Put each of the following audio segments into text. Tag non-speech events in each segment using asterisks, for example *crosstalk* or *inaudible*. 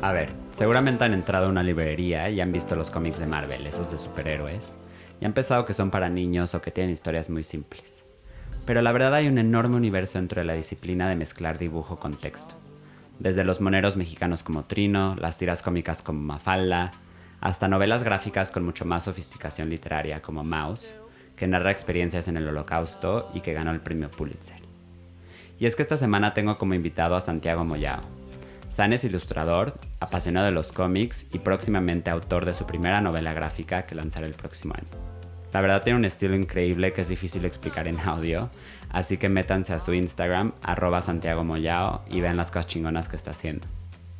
A ver, seguramente han entrado a una librería y han visto los cómics de Marvel, esos de superhéroes, y han pensado que son para niños o que tienen historias muy simples. Pero la verdad hay un enorme universo dentro de la disciplina de mezclar dibujo con texto. Desde los moneros mexicanos como Trino, las tiras cómicas como Mafalda, hasta novelas gráficas con mucho más sofisticación literaria como Mouse, que narra experiencias en el holocausto y que ganó el premio Pulitzer. Y es que esta semana tengo como invitado a Santiago Moyao, San es ilustrador, apasionado de los cómics y próximamente autor de su primera novela gráfica que lanzará el próximo año. La verdad tiene un estilo increíble que es difícil explicar en audio, así que métanse a su Instagram, arroba Santiago Moyao, y vean las cosas chingonas que está haciendo.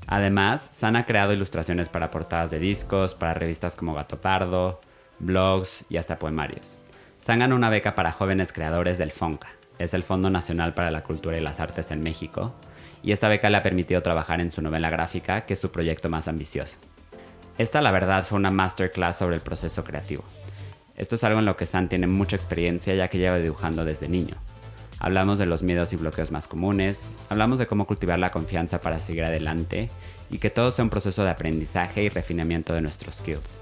Además, San ha creado ilustraciones para portadas de discos, para revistas como Gato Pardo, blogs y hasta poemarios. San ganó una beca para jóvenes creadores del FONCA, es el Fondo Nacional para la Cultura y las Artes en México, y esta beca le ha permitido trabajar en su novela gráfica, que es su proyecto más ambicioso. Esta, la verdad, fue una masterclass sobre el proceso creativo. Esto es algo en lo que San tiene mucha experiencia ya que lleva dibujando desde niño. Hablamos de los miedos y bloqueos más comunes, hablamos de cómo cultivar la confianza para seguir adelante y que todo sea un proceso de aprendizaje y refinamiento de nuestros skills.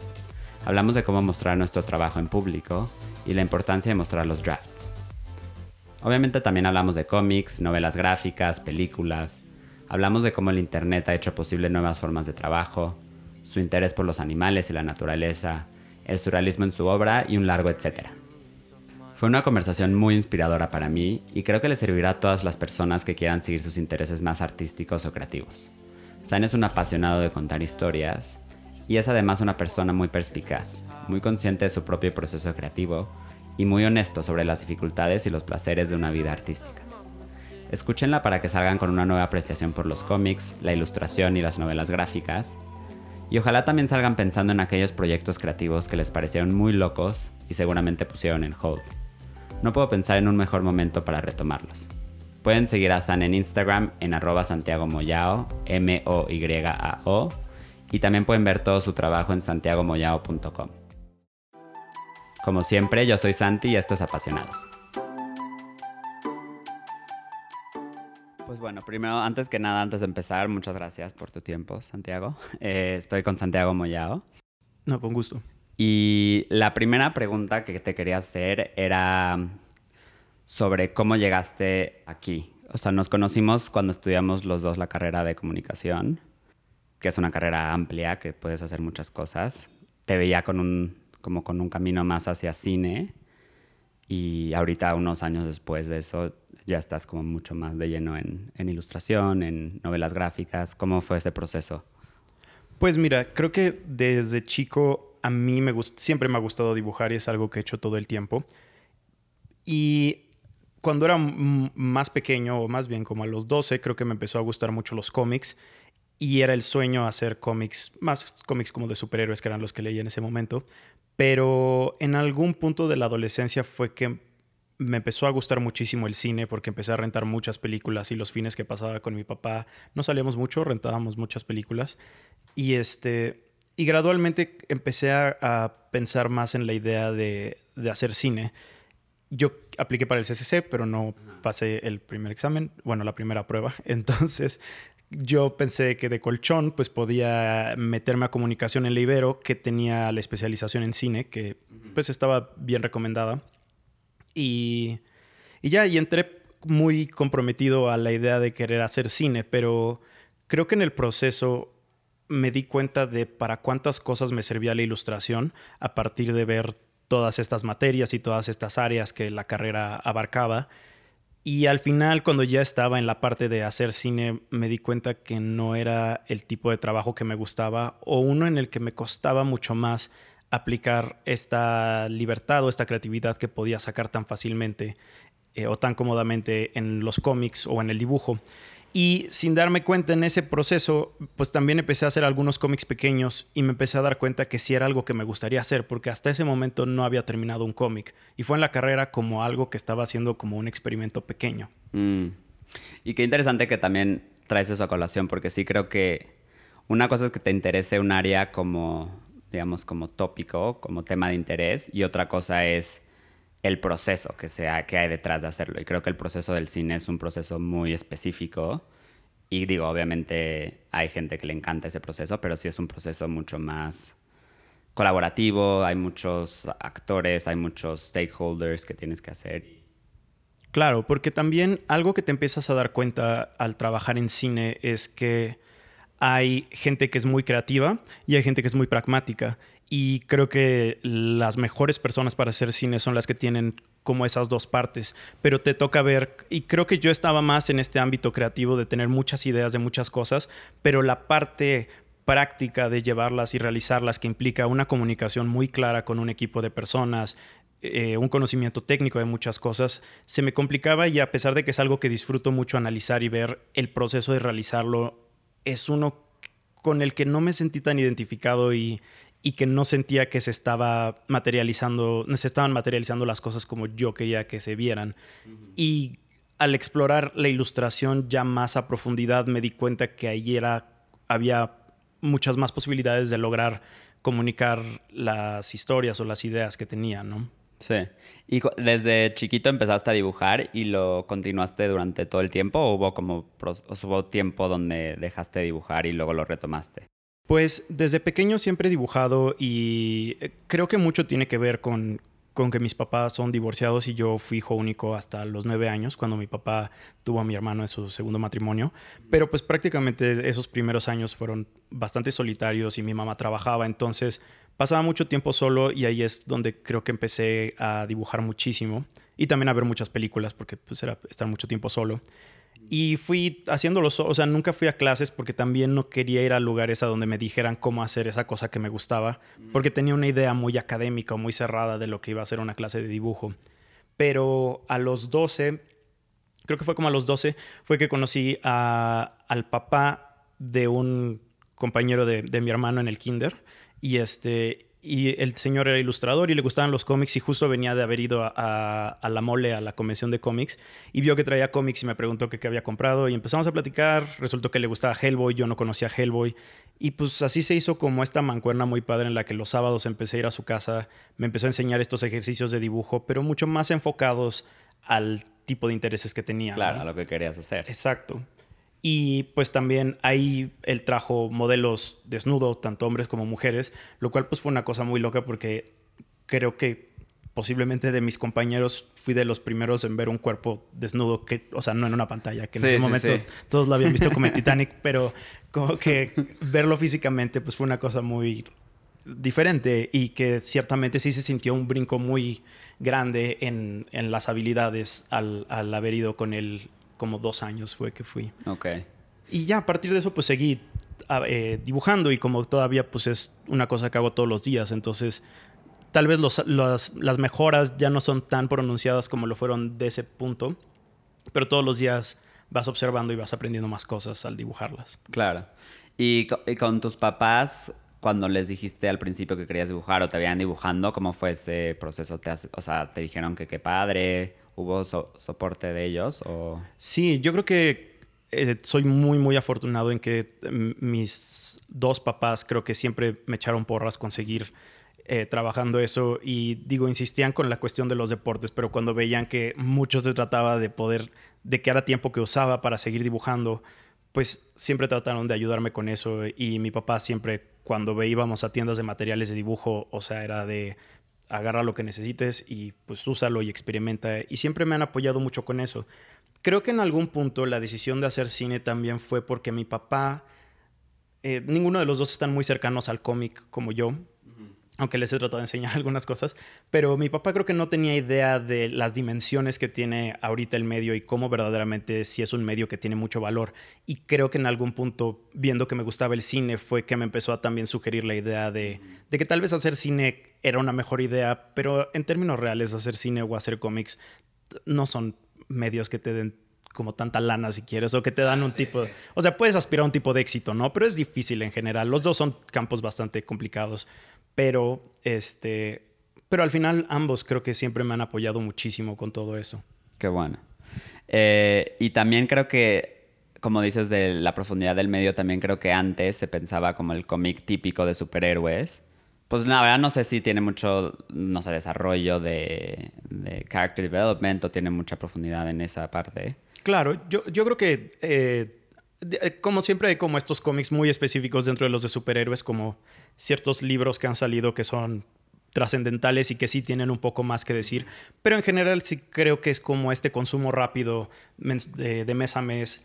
Hablamos de cómo mostrar nuestro trabajo en público y la importancia de mostrar los drafts. Obviamente también hablamos de cómics, novelas gráficas, películas. Hablamos de cómo el Internet ha hecho posible nuevas formas de trabajo, su interés por los animales y la naturaleza, el surrealismo en su obra y un largo etcétera. Fue una conversación muy inspiradora para mí y creo que le servirá a todas las personas que quieran seguir sus intereses más artísticos o creativos. San es un apasionado de contar historias y es además una persona muy perspicaz, muy consciente de su propio proceso creativo y muy honesto sobre las dificultades y los placeres de una vida artística. Escúchenla para que salgan con una nueva apreciación por los cómics, la ilustración y las novelas gráficas. Y ojalá también salgan pensando en aquellos proyectos creativos que les parecieron muy locos y seguramente pusieron en hold. No puedo pensar en un mejor momento para retomarlos. Pueden seguir a San en Instagram en arroba Santiago Moyao, y también pueden ver todo su trabajo en santiagomoyao.com. Como siempre, yo soy Santi y esto es Apasionados. Pues bueno, primero, antes que nada, antes de empezar, muchas gracias por tu tiempo, Santiago. *laughs* Eh, estoy con Santiago Moyao. No, con gusto. Y la primera pregunta que te quería hacer era sobre cómo llegaste aquí. O sea, nos conocimos cuando estudiamos los dos la carrera de comunicación, que es una carrera amplia, que puedes hacer muchas cosas. Te veía con un como con un camino más hacia cine y ahorita unos años después de eso ya estás como mucho más de lleno en, ilustración, en novelas gráficas. ¿Cómo fue ese proceso? Pues mira, creo que desde chico a mí me siempre me ha gustado dibujar y es algo que he hecho todo el tiempo. Y cuando era más pequeño, o más bien como a los 12, creo que me empezó a gustar mucho los cómics y era el sueño hacer cómics, más cómics como de superhéroes que eran los que leía en ese momento. Pero en algún punto de la adolescencia fue que me empezó a gustar muchísimo el cine porque empecé a rentar muchas películas y los fines que pasaba con mi papá no salíamos mucho, rentábamos muchas películas y este y gradualmente empecé a, pensar más en la idea de, de, hacer cine. Yo apliqué para el CCC, pero no pasé el primer examen, bueno, la primera prueba. *laughs* Entonces yo pensé que de colchón pues podía meterme a comunicación en la Ibero, que tenía la especialización en cine, que pues estaba bien recomendada. Y, y ya, y entré muy comprometido a la idea de querer hacer cine, pero creo que en el proceso me di cuenta de para cuántas cosas me servía la ilustración a partir de ver todas estas materias y todas estas áreas que la carrera abarcaba y al final, cuando ya estaba en la parte de hacer cine, me di cuenta que no era el tipo de trabajo que me gustaba o uno en el que me costaba mucho más aplicar esta libertad o esta creatividad que podía sacar tan fácilmente eh, o tan cómodamente en los cómics o en el dibujo. Y sin darme cuenta en ese proceso, pues también empecé a hacer algunos cómics pequeños y me empecé a dar cuenta que sí era algo que me gustaría hacer, porque hasta ese momento no había terminado un cómic. Y fue en la carrera como algo que estaba haciendo como un experimento pequeño. Mm. Y qué interesante que también traes eso a colación, porque sí creo que una cosa es que te interese un área como, digamos, como tópico, como tema de interés, y otra cosa es el proceso que, sea, que hay detrás de hacerlo. Y creo que el proceso del cine es un proceso muy específico Y digo, obviamente hay gente que le encanta ese proceso, pero sí es un proceso mucho más colaborativo, hay muchos actores, hay muchos stakeholders que tienes que hacer. Claro, porque también algo que te empiezas a dar cuenta al trabajar en cine es que hay gente que es muy creativa y hay gente que es muy pragmática. Y creo que las mejores personas para hacer cine son las que tienen como esas dos partes. Pero te toca ver, y creo que yo estaba más en este ámbito creativo de tener muchas ideas de muchas cosas, pero la parte práctica de llevarlas y realizarlas que implica una comunicación muy clara con un equipo de personas, eh, un conocimiento técnico de muchas cosas, se me complicaba y a pesar de que es algo que disfruto mucho analizar y ver, el proceso de realizarlo es uno con el que no me sentí tan identificado y, y que no sentía que se estaba materializando, se estaban materializando las cosas como yo quería que se vieran. Y al explorar la ilustración ya más a profundidad me di cuenta que ahí era, había muchas más posibilidades de lograr comunicar las historias o las ideas que tenía, ¿no? Sí. ¿Y desde chiquito empezaste a dibujar y lo continuaste durante todo el tiempo o hubo como hubo tiempo donde dejaste de dibujar y luego lo retomaste? Pues desde pequeño siempre he dibujado y eh, creo que mucho tiene que ver con, que mis papás son divorciados y yo fui hijo único hasta los nueve años, cuando mi papá tuvo a mi hermano en su segundo matrimonio. Pero pues prácticamente esos primeros años fueron bastante solitarios y mi mamá trabajaba, entonces pasaba mucho tiempo solo y ahí es donde creo que empecé a dibujar muchísimo y también a ver muchas películas porque pues era estar mucho tiempo solo. Y fui haciéndolo, o sea, nunca fui a clases porque también no quería ir a lugares a donde me dijeran cómo hacer esa cosa que me gustaba, porque tenía una idea muy académica o muy cerrada de lo que iba a ser una clase de dibujo. Pero a los 12, creo que fue como a los 12, fue que conocí al papá de un compañero de, de mi hermano en el kinder. Y este, y el señor era ilustrador y le gustaban los cómics y justo venía de haber ido a, la mole, a la convención de cómics y vio que traía cómics y me preguntó qué había comprado y empezamos a platicar, resultó que le gustaba Hellboy, yo no conocía Hellboy y pues así se hizo como esta mancuerna muy padre en la que los sábados empecé a ir a su casa, me empezó a enseñar estos ejercicios de dibujo, pero mucho más enfocados al tipo de intereses que tenía. Claro, a lo que querías hacer. Exacto. Y pues también ahí él trajo modelos desnudos, tanto hombres como mujeres, lo cual pues fue una cosa muy loca porque creo que posiblemente de mis compañeros fui de los primeros en ver un cuerpo desnudo, que, o sea, no en una pantalla, que en ese momento todos lo habían visto como en *laughs* Titanic, pero como que verlo físicamente pues fue una cosa muy diferente y que ciertamente sí se sintió un brinco muy grande en, en las habilidades al, al haber ido con él como dos años fue que fui. Ok. Y ya a partir de eso pues seguí ah, eh, dibujando y como todavía pues es una cosa que hago todos los días, entonces tal vez los, las mejoras ya no son tan pronunciadas como lo fueron de ese punto, pero todos los días vas observando y vas aprendiendo más cosas al dibujarlas. Claro. ¿Y, con tus papás, cuando les dijiste al principio que querías dibujar o te habían dibujando, cómo fue ese proceso? ¿Te o sea, ¿te dijeron que qué padre? ¿Hubo soporte de ellos? O... Sí, yo creo que eh, soy muy, muy afortunado en que mm, mis dos papás creo que siempre me echaron porras conseguir eh, trabajando eso y digo, insistían con la cuestión de los deportes, pero cuando veían que mucho se trataba de poder, de que era tiempo que usaba para seguir dibujando, pues siempre trataron de ayudarme con eso y mi papá siempre cuando íbamos a tiendas de materiales de dibujo, o sea, era de agarra lo que necesites y pues úsalo y experimenta. Y siempre me han apoyado mucho con eso. Creo que en algún punto la decisión de hacer cine también fue porque mi papá, eh, ninguno de los dos están muy cercanos al cómic como yo aunque les he tratado de enseñar *laughs* algunas cosas, pero mi papá creo que no tenía idea de las dimensiones que tiene ahorita el medio y cómo verdaderamente si es un medio que tiene mucho valor. Y creo que en algún punto, viendo que me gustaba el cine, fue que me empezó a también sugerir la idea de, de que tal vez hacer cine era una mejor idea, pero en términos reales hacer cine o hacer cómics no son medios que te den como tanta lana si quieres o que te dan un tipo o sea puedes aspirar a un tipo de éxito no pero es difícil en general. Los dos son campos bastante complicados pero, este, pero al final ambos creo que siempre me han apoyado muchísimo con todo eso. Qué bueno. Eh, y también creo que, como dices, de la profundidad del medio, también creo que antes se pensaba como el cómic típico de superhéroes. Pues la verdad no sé si tiene mucho, no sé, desarrollo de, de character development o tiene mucha profundidad en esa parte. Claro, yo, yo creo que eh, como siempre hay como estos cómics muy específicos dentro de los de superhéroes, como ciertos libros que han salido que son trascendentales y que sí tienen un poco más que decir. Pero en general sí creo que es como este consumo rápido de, mes a mes.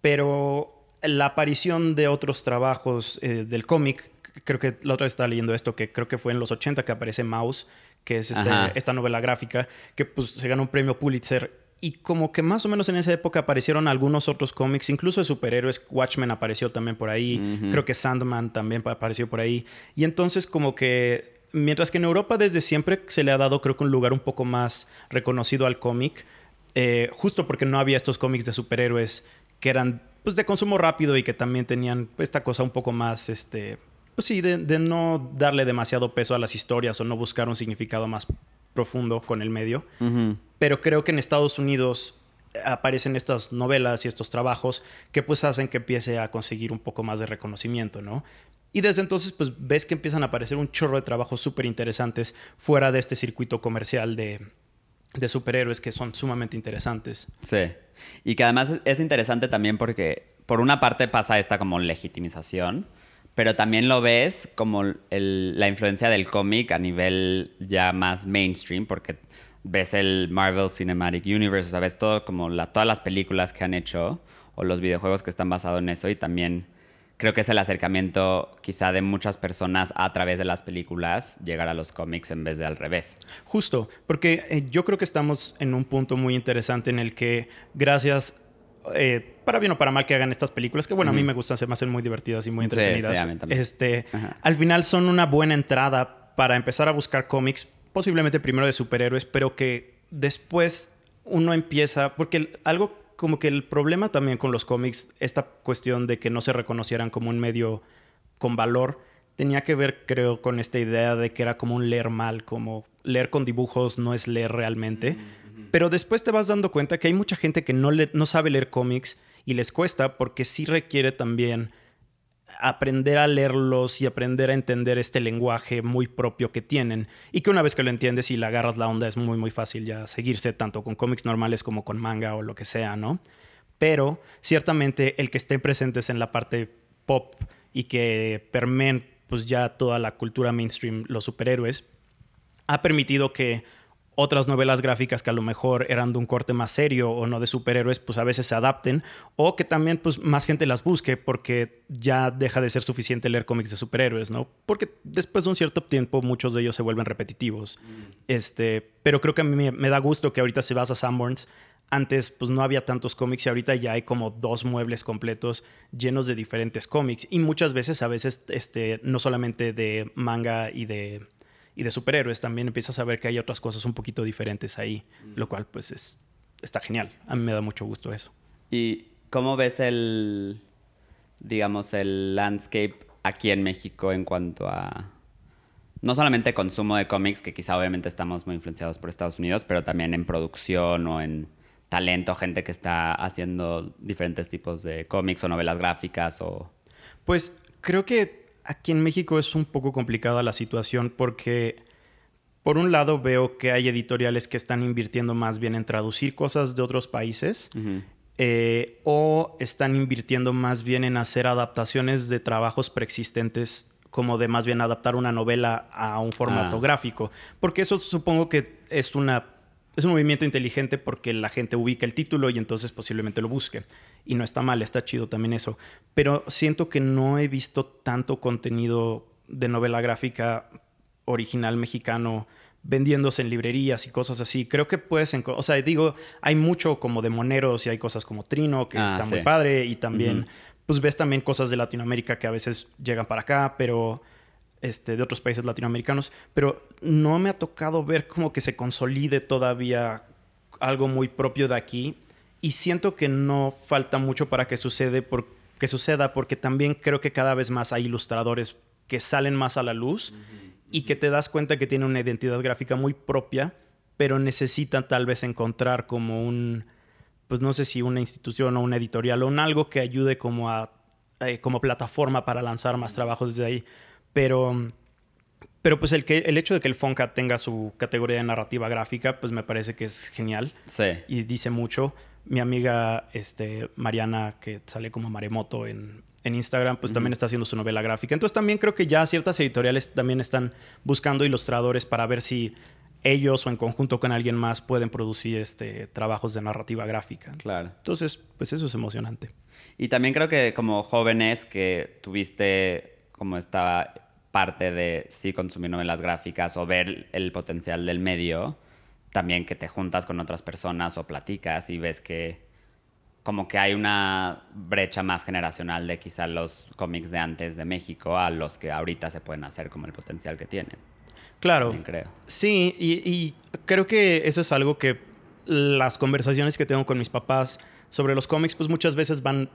Pero la aparición de otros trabajos eh, del cómic, creo que la otra vez estaba leyendo esto, que creo que fue en los 80 que aparece Mouse, que es este, esta novela gráfica, que pues se ganó un premio Pulitzer y como que más o menos en esa época aparecieron algunos otros cómics, incluso de superhéroes. Watchmen apareció también por ahí. Creo que Sandman también apareció por ahí. Y entonces como que mientras que en Europa desde siempre se le ha dado creo que un lugar un poco más reconocido al cómic, eh, justo porque no había estos cómics de superhéroes que eran pues de consumo rápido y que también tenían esta cosa un poco más, este, pues sí, de, no darle demasiado peso a las historias o no buscar un significado más profundo con el medio. Pero creo que en Estados Unidos aparecen estas novelas y estos trabajos que pues hacen que empiece a conseguir un poco más de reconocimiento, ¿no? Y desde entonces, pues ves que empiezan a aparecer un chorro de trabajos súper interesantes fuera de este circuito comercial de, de, superhéroes que son sumamente interesantes. Sí. Y que además es interesante también porque, por una parte, pasa esta como legitimización, pero también lo ves como la influencia del cómic a nivel ya más mainstream, porque ves el Marvel Cinematic Universe, o sea, ves todo como la, todas las películas que han hecho o los videojuegos que están basados en eso y también creo que es el acercamiento quizá de muchas personas a través de las películas llegar a los cómics en vez de al revés. Justo, porque eh, yo creo que estamos en un punto muy interesante en el que gracias... Eh, para bien o para mal que hagan estas películas, que bueno, a mí me gustan, se me hacen muy divertidas y muy entretenidas. este, al final son una buena entrada para empezar a buscar cómics, posiblemente primero de superhéroes, pero que después uno empieza, porque algo como que el problema también con los cómics, esta cuestión de que no se reconocieran como un medio con valor, tenía que ver, creo, con esta idea de que era como un leer mal, como leer con dibujos no es leer realmente. Pero después te vas dando cuenta que hay mucha gente que no, no sabe leer cómics y les cuesta porque sí requiere también aprender a leerlos y aprender a entender este lenguaje muy propio que tienen. Y que una vez que lo entiendes y le agarras la onda es muy muy fácil ya seguirse tanto con cómics normales como con manga o lo que sea, ¿no? Pero ciertamente el que estén presentes en la parte pop y que permeen pues ya toda la cultura mainstream, los superhéroes, ha permitido que otras novelas gráficas que a lo mejor eran de un corte más serio o no de superhéroes, pues a veces se adapten o que también pues más gente las busque porque ya deja de ser suficiente leer cómics de superhéroes, ¿no? Porque después de un cierto tiempo muchos de ellos se vuelven repetitivos. Mm. Este, pero creo que a mí me, da gusto que ahorita si vas a Sanborns antes pues no había tantos cómics y ahorita ya hay como dos muebles completos llenos de diferentes cómics y muchas veces a veces este no solamente de manga y de y de superhéroes, también empiezas a ver que hay otras cosas un poquito diferentes ahí, lo cual pues es, está genial. A mí me da mucho gusto eso. ¿Y cómo ves el, digamos, el landscape aquí en México en cuanto a no solamente consumo de cómics, que quizá obviamente estamos muy influenciados por Estados Unidos, pero también en producción o en talento, gente que está haciendo diferentes tipos de cómics o novelas gráficas o... Pues creo que aquí en México es un poco complicada la situación porque, por un lado, veo que hay editoriales que están invirtiendo más bien en traducir cosas de otros países. Eh, o están invirtiendo más bien en hacer adaptaciones de trabajos preexistentes como de más bien adaptar una novela a un formato ah. gráfico. Porque eso supongo que es una es un movimiento inteligente porque la gente ubica el título y entonces posiblemente lo busque. Y no está mal, está chido también eso. Pero siento que no he visto tanto contenido de novela gráfica original mexicano vendiéndose en librerías y cosas así. Creo que puedes, o sea, digo, hay mucho como de moneros y hay cosas como Trino que ah, está muy padre y también, pues ves también cosas de Latinoamérica que a veces llegan para acá, pero este, de otros países latinoamericanos, pero no me ha tocado ver como que se consolide todavía algo muy propio de aquí y siento que no falta mucho para que, sucede que suceda porque también creo que cada vez más hay ilustradores que salen más a la luz y que te das cuenta que tienen una identidad gráfica muy propia, pero necesitan tal vez encontrar como un, pues no sé si una institución o una editorial o un algo que ayude como a, eh, como plataforma para lanzar más trabajos desde ahí. Pero, pero pues el, que, el hecho de que el Fonca tenga su categoría de narrativa gráfica, pues me parece que es genial. Sí. Y dice mucho. mi amiga este, Mariana, que sale como Maremoto en, en Instagram, pues también está haciendo su novela gráfica. Entonces también creo que ya ciertas editoriales también están buscando ilustradores para ver si ellos o en conjunto con alguien más pueden producir este, trabajos de narrativa gráfica. Claro. Entonces, pues eso es emocionante. Y también creo que como jóvenes que tuviste como esta parte de sí consumir novelas gráficas o ver el potencial del medio, también que te juntas con otras personas o platicas y ves que como que hay una brecha más generacional de quizá los cómics de antes de México a los que ahorita se pueden hacer como el potencial que tienen. Claro. Creo. Sí, y, y creo que eso es algo que las conversaciones que tengo con mis papás sobre los cómics, pues muchas veces van,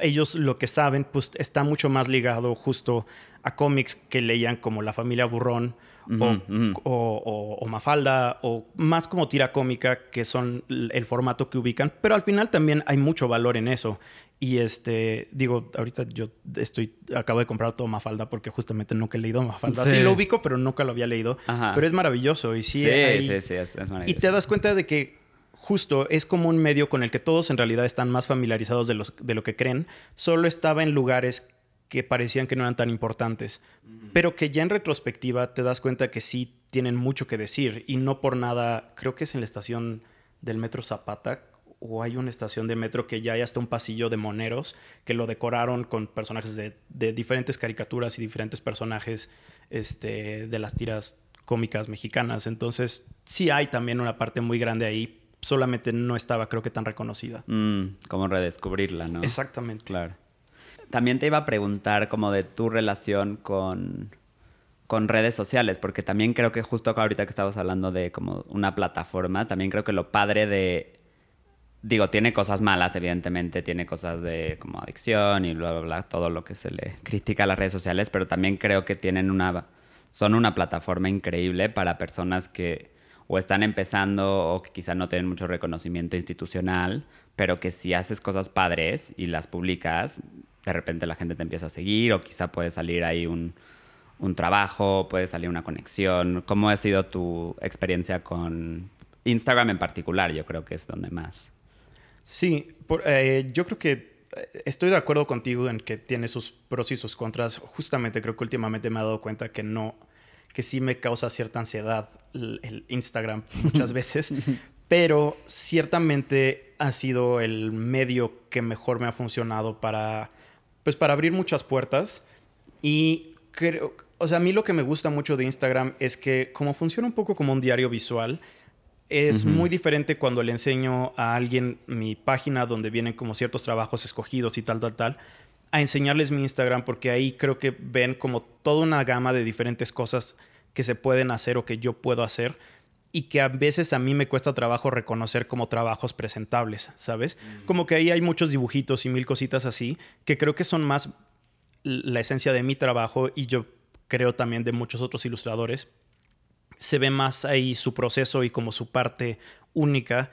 ellos lo que saben, pues está mucho más ligado justo a cómics que leían como La familia Burrón o, o- o- o Mafalda o más como tira cómica, que son el formato que ubican, pero al final también hay mucho valor en eso. Y este, digo, ahorita yo estoy, acabo de comprar todo Mafalda porque justamente nunca he leído Mafalda. Sí, Sí. lo ubico, pero nunca lo había leído. Ajá. Pero es maravilloso y sí, Sí, hay- sí, sí, es, es y maravilloso. te das cuenta de que justo es como un medio con el que todos en realidad están más familiarizados de, los, de lo que creen, solo estaba en lugares que parecían que no eran tan importantes, pero que ya en retrospectiva te das cuenta que sí tienen mucho que decir y no por nada, creo que es en la estación del metro Zapata o hay una estación de metro que ya hay hasta un pasillo de moneros que lo decoraron con personajes de, de diferentes caricaturas y diferentes personajes este, de las tiras cómicas mexicanas. Entonces, sí hay también una parte muy grande ahí, solamente no estaba creo que tan reconocida. Mm, como redescubrirla, ¿no? Exactamente. Claro. También te iba a preguntar como de tu relación con, con redes sociales, porque también creo que justo ahorita que estabas hablando de como una plataforma, también creo que lo padre de... Digo, tiene cosas malas, evidentemente, tiene cosas de como adicción y bla, bla, bla, todo lo que se le *laughs* critica a las redes sociales, pero también creo que tienen una... Son una plataforma increíble para personas que o están empezando o que quizá no tienen mucho reconocimiento institucional, pero que si haces cosas padres y las publicas, de repente la gente te empieza a seguir o quizá puede salir ahí un, un trabajo, puede salir una conexión. ¿Cómo ha sido tu experiencia con Instagram en particular? Yo creo que es donde más. Sí, eh, yo creo que eh, estoy de acuerdo contigo en que tiene sus pros y sus contras. Justamente creo que últimamente me he dado cuenta que no, que sí me causa cierta ansiedad el, el Instagram muchas *laughs* veces, pero ciertamente ha sido el medio que mejor me ha funcionado para, pues para abrir muchas puertas. Y creo, o sea, a mí lo que me gusta mucho de Instagram es que como funciona un poco como un diario visual, es muy diferente cuando le enseño a alguien mi página donde vienen como ciertos trabajos escogidos y tal, tal, tal, a enseñarles mi Instagram porque ahí creo que ven como toda una gama de diferentes cosas que se pueden hacer o que yo puedo hacer y que a veces a mí me cuesta trabajo reconocer como trabajos presentables, ¿sabes? Como que ahí hay muchos dibujitos y mil cositas así que creo que son más la esencia de mi trabajo y yo creo también de muchos otros ilustradores, se ve más ahí su proceso y como su parte única,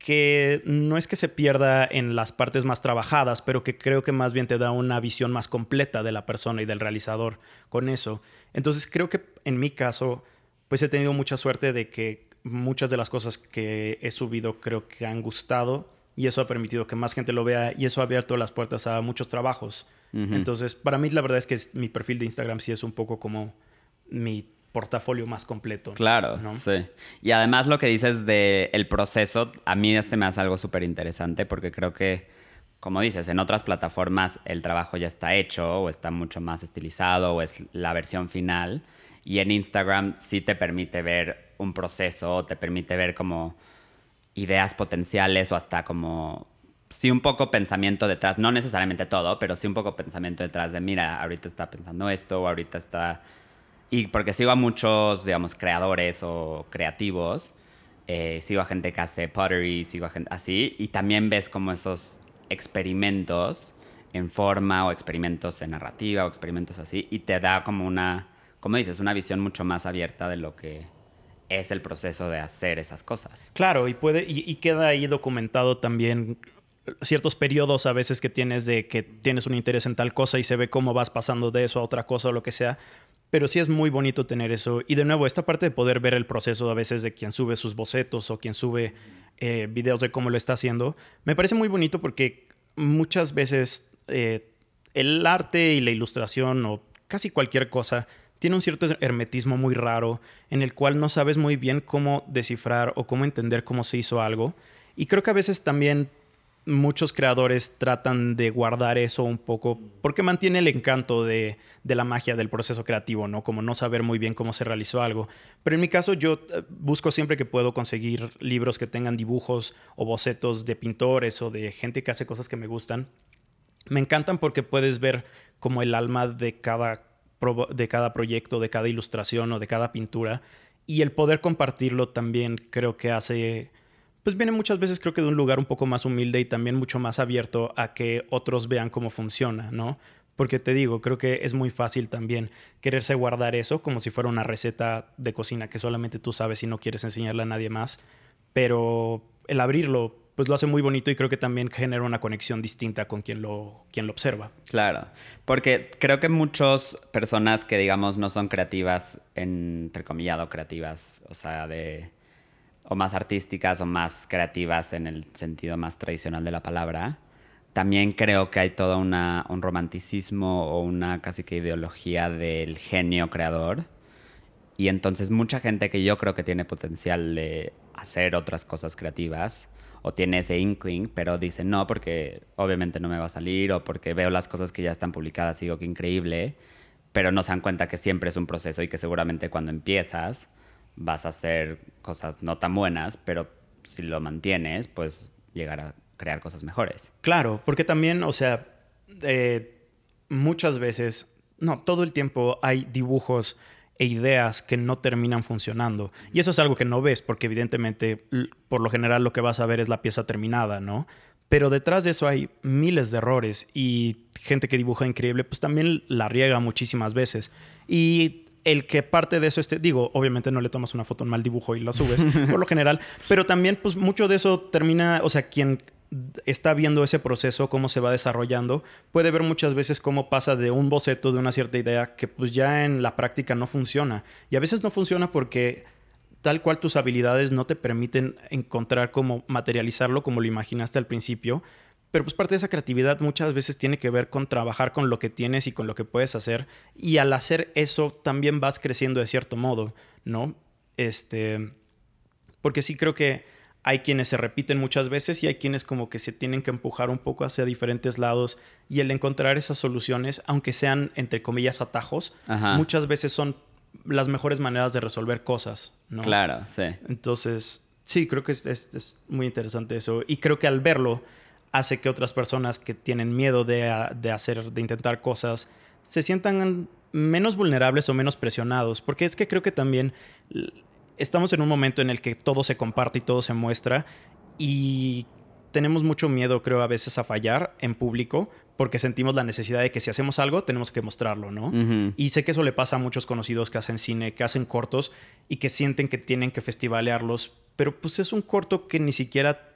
que no es que se pierda en las partes más trabajadas, pero que creo que más bien te da una visión más completa de la persona y del realizador con eso. Entonces creo que en mi caso, pues he tenido mucha suerte de que muchas de las cosas que he subido creo que han gustado y eso ha permitido que más gente lo vea y eso ha abierto las puertas a muchos trabajos. Entonces, para mí la verdad es que mi perfil de Instagram sí es un poco como mi portafolio más completo. Claro, ¿no? sí. Y además lo que dices de el proceso, a mí se me hace algo súper interesante porque creo que, como dices, en otras plataformas el trabajo ya está hecho o está mucho más estilizado o es la versión final. Y en Instagram sí te permite ver un proceso, te permite ver como ideas potenciales o hasta como sí un poco pensamiento detrás, no necesariamente todo, pero sí un poco pensamiento detrás de, mira, ahorita está pensando esto o ahorita está... Y porque sigo a muchos, digamos, creadores o creativos, eh, sigo a gente que hace pottery, sigo a gente así, y también ves como esos experimentos en forma o experimentos en narrativa o experimentos así, y te da como una, como dices, una visión mucho más abierta de lo que es el proceso de hacer esas cosas. Claro, y puede, y, y queda ahí documentado también ciertos periodos a veces que tienes de que tienes un interés en tal cosa y se ve cómo vas pasando de eso a otra cosa o lo que sea. Pero sí es muy bonito tener eso. Y de nuevo, esta parte de poder ver el proceso a veces de quien sube sus bocetos o quien sube eh, videos de cómo lo está haciendo. Me parece muy bonito porque muchas veces eh, el arte y la ilustración o casi cualquier cosa tiene un cierto hermetismo muy raro en el cual no sabes muy bien cómo descifrar o cómo entender cómo se hizo algo. Y creo que a veces también muchos creadores tratan de guardar eso un poco porque mantiene el encanto de, la magia del proceso creativo, ¿no? Como no saber muy bien cómo se realizó algo. Pero en mi caso yo eh, busco siempre que puedo conseguir libros que tengan dibujos o bocetos de pintores o de gente que hace cosas que me gustan. Me encantan porque puedes ver como el alma de cada, de cada proyecto, de cada ilustración o de cada pintura. Y el poder compartirlo también creo que hace pues viene muchas veces creo que de un lugar un poco más humilde y también mucho más abierto a que otros vean cómo funciona, ¿no? Porque te digo, creo que es muy fácil también quererse guardar eso como si fuera una receta de cocina que solamente tú sabes y no quieres enseñarle a nadie más. Pero el abrirlo, pues lo hace muy bonito y creo que también genera una conexión distinta con quien lo, quien lo observa. Claro, porque creo que muchas personas que digamos no son creativas, entrecomillado creativas, o sea, de o más artísticas o más creativas en el sentido más tradicional de la palabra, también creo que hay todo una, un romanticismo o una casi que ideología del genio creador. Y entonces mucha gente que yo creo que tiene potencial de hacer otras cosas creativas o tiene ese inkling, pero dice no porque obviamente no me va a salir o porque veo las cosas que ya están publicadas y digo que increíble, pero no se dan cuenta que siempre es un proceso y que seguramente cuando empiezas vas a hacer cosas no tan buenas, pero si lo mantienes, pues llegar a crear cosas mejores. Claro, porque también, o sea, eh, muchas veces, no, todo el tiempo hay dibujos e ideas que no terminan funcionando. Y eso es algo que no ves, porque evidentemente, por lo general, lo que vas a ver es la pieza terminada, ¿no? Pero detrás de eso hay miles de errores y gente que dibuja increíble, pues también la riega muchísimas veces. Y el que parte de eso esté, digo, obviamente no le tomas una foto en mal dibujo y la subes, por lo *laughs* general, pero también pues mucho de eso termina, o sea, quien está viendo ese proceso, cómo se va desarrollando, puede ver muchas veces cómo pasa de un boceto, de una cierta idea, que pues ya en la práctica no funciona. Y a veces no funciona porque tal cual tus habilidades no te permiten encontrar cómo materializarlo como lo imaginaste al principio, pero pues parte de esa creatividad muchas veces tiene que ver con trabajar con lo que tienes y con lo que puedes hacer. Y al hacer eso también vas creciendo de cierto modo, ¿no? Este. Porque sí creo que hay quienes se repiten muchas veces y hay quienes como que se tienen que empujar un poco hacia diferentes lados. Y el encontrar esas soluciones, aunque sean entre comillas atajos, muchas veces son las mejores maneras de resolver cosas, ¿no? Claro, sí. Entonces, sí, creo que es, es muy interesante eso. Y creo que al verlo hace que otras personas que tienen miedo de, hacer, de intentar cosas, se sientan menos vulnerables o menos presionados. Porque es que creo que también estamos en un momento en el que todo se comparte y todo se muestra. Y tenemos mucho miedo, creo, a veces a fallar en público porque sentimos la necesidad de que si hacemos algo tenemos que mostrarlo, ¿no? Y sé que eso le pasa a muchos conocidos que hacen cine, que hacen cortos y que sienten que tienen que festivalearlos, pero pues es un corto que ni siquiera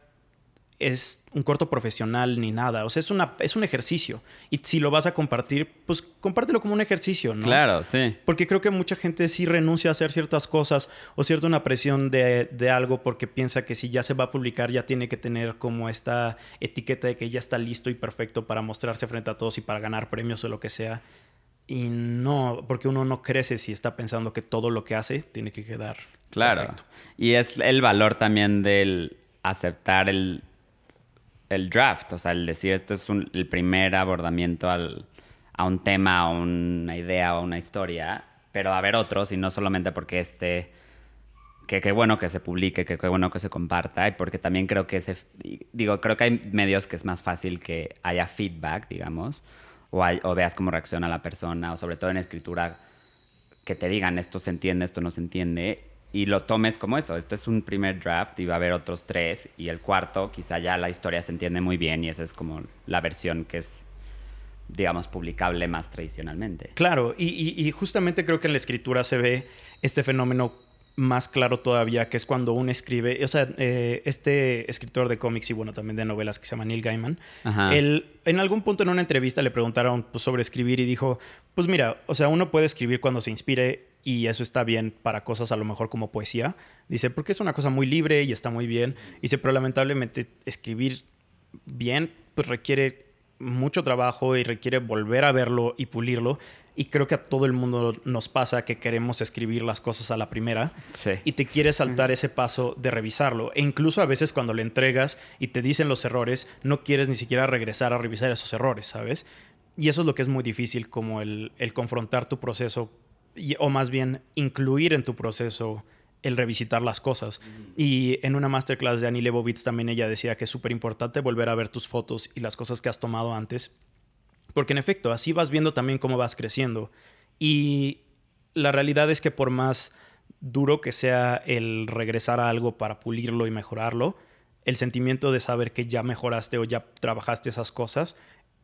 es un corto profesional ni nada. O sea, es, una, es un ejercicio. Y si lo vas a compartir, pues compártelo como un ejercicio, ¿no? Claro, sí. Porque creo que mucha gente sí renuncia a hacer ciertas cosas o cierta una presión de, de, algo porque piensa que si ya se va a publicar ya tiene que tener como esta etiqueta de que ya está listo y perfecto para mostrarse frente a todos y para ganar premios o lo que sea. Y no, porque uno no crece si está pensando que todo lo que hace tiene que quedar. Claro. Y es el valor también del aceptar el el draft, o sea, el decir esto es el primer abordamiento a un tema, o una idea o una historia, pero a haber otros y no solamente porque este, que qué bueno que se publique, que qué bueno que se comparta, y porque también creo que ese, digo, creo que hay medios que es más fácil que haya feedback, digamos, o, o veas cómo reacciona la persona, o sobre todo en escritura, que te digan esto se entiende, esto no se entiende, y lo tomes como eso. Este es un primer draft y va a haber otros tres y el cuarto quizá ya la historia se entiende muy bien y esa es como la versión que es, digamos, publicable más tradicionalmente. Claro, y, justamente creo que en la escritura se ve este fenómeno más claro todavía, que es cuando uno escribe, o sea, eh, este escritor de cómics y bueno, también de novelas que se llama Neil Gaiman, él en algún punto en una entrevista le preguntaron pues, sobre escribir y dijo, pues mira, o sea, uno puede escribir cuando se inspire y eso está bien para cosas a lo mejor como poesía. Dice, porque es una cosa muy libre y está muy bien. Dice, pero lamentablemente escribir bien pues requiere mucho trabajo y requiere volver a verlo y pulirlo. Y creo que a todo el mundo nos pasa que queremos escribir las cosas a la primera y te quieres saltar ese paso de revisarlo. E incluso a veces cuando le entregas y te dicen los errores, no quieres ni siquiera regresar a revisar esos errores, ¿sabes? Y eso es lo que es muy difícil, como el, el confrontar tu proceso, o más bien incluir en tu proceso el revisitar las cosas. Y en una masterclass de Annie Leibovitz también ella decía que es súper importante volver a ver tus fotos y las cosas que has tomado antes. Porque en efecto, así vas viendo también cómo vas creciendo. Y la realidad es que por más duro que sea el regresar a algo para pulirlo y mejorarlo, el sentimiento de saber que ya mejoraste o ya trabajaste esas cosas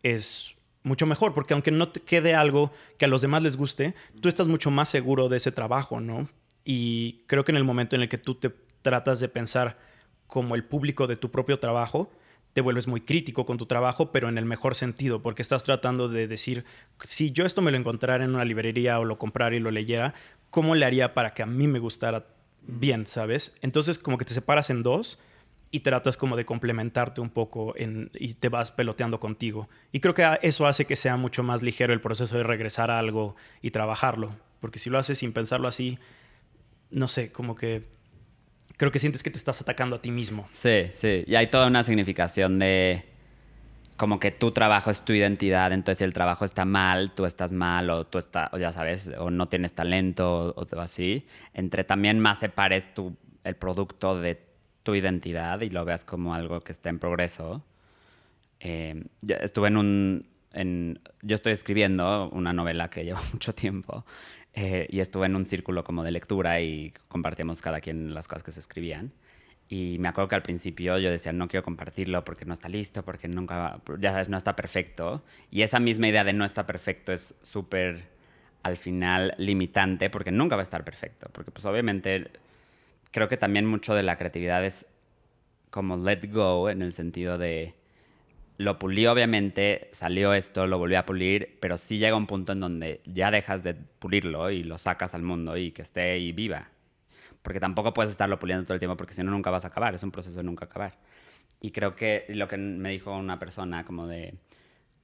es mucho mejor, porque aunque no te quede algo que a los demás les guste, tú estás mucho más seguro de ese trabajo, ¿no? Y creo que en el momento en el que tú te tratas de pensar como el público de tu propio trabajo, te vuelves muy crítico con tu trabajo, pero en el mejor sentido, porque estás tratando de decir, si yo esto me lo encontrara en una librería o lo comprara y lo leyera, ¿cómo le haría para que a mí me gustara bien, sabes? Entonces como que te separas en dos y tratas como de complementarte un poco y te vas peloteando contigo. Y creo que eso hace que sea mucho más ligero el proceso de regresar a algo y trabajarlo, porque si lo haces sin pensarlo así, no sé, como que creo que sientes que te estás atacando a ti mismo. Sí, sí. Y hay toda una significación de como que tu trabajo es tu identidad, entonces si el trabajo está mal, tú estás mal, o tú estás, ya sabes, o no tienes talento, o, o así. Entre también más separes tu, el producto de tu identidad y lo veas como algo que está en progreso. Eh, estuve en un. Yo estoy escribiendo una novela que *laughs* lleva mucho tiempo eh, y estuve en un círculo como de lectura y compartíamos cada quien las cosas que se escribían. Y me acuerdo que al principio yo decía, no quiero compartirlo porque no está listo, porque nunca, ya sabes, no está perfecto. Y esa misma idea de no está perfecto es súper, al final, limitante porque nunca va a estar perfecto. Porque pues obviamente creo que también mucho de la creatividad es como let go en el sentido de lo pulí obviamente, salió esto, lo volví a pulir, pero sí llega un punto en donde ya dejas de pulirlo y lo sacas al mundo y que esté y viva. Porque tampoco puedes estarlo puliendo todo el tiempo porque si no nunca vas a acabar, es un proceso de nunca acabar. Y creo que lo que me dijo una persona como de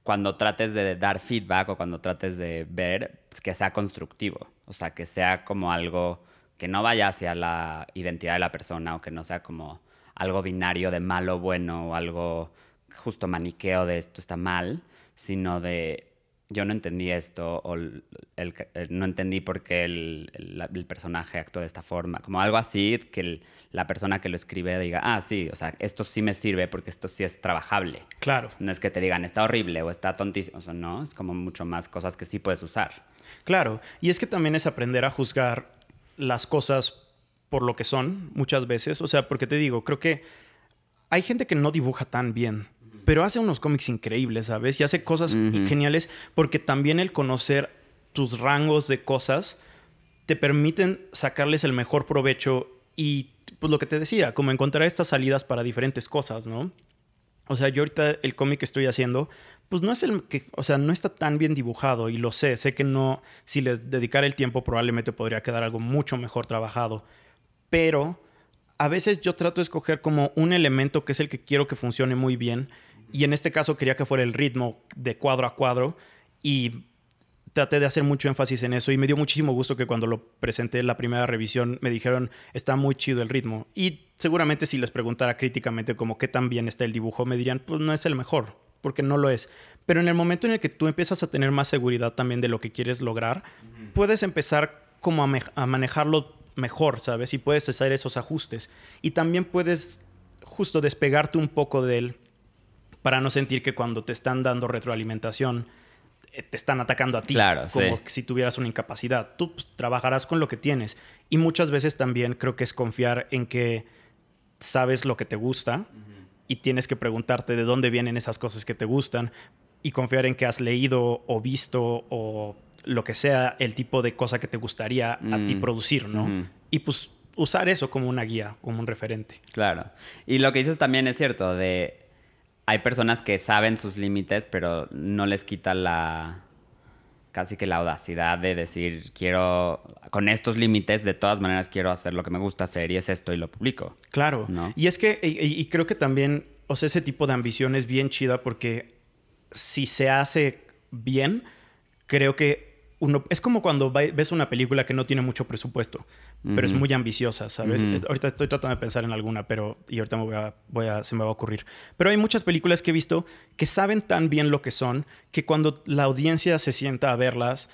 cuando trates de dar feedback o cuando trates de ver, pues, que sea constructivo, o sea, que sea como algo que no vaya hacia la identidad de la persona o que no sea como algo binario de malo, bueno o algo justo maniqueo de esto está mal, sino de yo no entendí esto o no entendí por qué el, personaje actúa de esta forma. Como algo así que la persona que lo escribe diga, ah, sí, o sea, esto sí me sirve porque esto sí es trabajable. Claro. No es que te digan, está horrible o está tontísimo. O sea, no, es como mucho más cosas que sí puedes usar. Claro. Y es que también es aprender a juzgar las cosas por lo que son muchas veces. O sea, porque te digo, creo que hay gente que no dibuja tan bien pero hace unos cómics increíbles, ¿sabes? Y hace cosas geniales porque también el conocer tus rangos de cosas te permiten sacarles el mejor provecho y pues lo que te decía, como encontrar estas salidas para diferentes cosas, ¿no? O sea, yo ahorita el cómic que estoy haciendo, pues no es el que, o sea, no está tan bien dibujado y lo sé, sé que no, si le dedicara el tiempo probablemente podría quedar algo mucho mejor trabajado, pero a veces yo trato de escoger como un elemento que es el que quiero que funcione muy bien. Y en este caso quería que fuera el ritmo de cuadro a cuadro y traté de hacer mucho énfasis en eso y me dio muchísimo gusto que cuando lo presenté en la primera revisión me dijeron está muy chido el ritmo y seguramente si les preguntara críticamente como qué tan bien está el dibujo me dirían pues no es el mejor porque no lo es. Pero en el momento en el que tú empiezas a tener más seguridad también de lo que quieres lograr puedes empezar como a, a manejarlo mejor sabes y puedes hacer esos ajustes. Y también puedes justo despegarte un poco de él para no sentir que cuando te están dando retroalimentación te están atacando a ti, claro, como si tuvieras una incapacidad. Tú pues, trabajarás con lo que tienes. Y muchas veces también creo que es confiar en que sabes lo que te gusta y tienes que preguntarte de dónde vienen esas cosas que te gustan y confiar en que has leído o visto o lo que sea el tipo de cosa que te gustaría a ti mm, producir, ¿no? Y pues usar eso como una guía, como un referente. Claro. Y lo que dices también es cierto, de hay personas que saben sus límites, pero no les quita la casi que la audacidad de decir, quiero, con estos límites, de todas maneras quiero hacer lo que me gusta hacer y es esto y lo publico. Claro. Y es que, y, creo que también, o sea, ese tipo de ambición es bien chida porque si se hace bien, creo que uno, es como cuando ves una película que no tiene mucho presupuesto, pero es muy ambiciosa, ¿sabes? Ahorita estoy tratando de pensar en alguna, pero y ahorita me voy a, voy a, se me va a ocurrir. Pero hay muchas películas que he visto que saben tan bien lo que son que cuando la audiencia se sienta a verlas,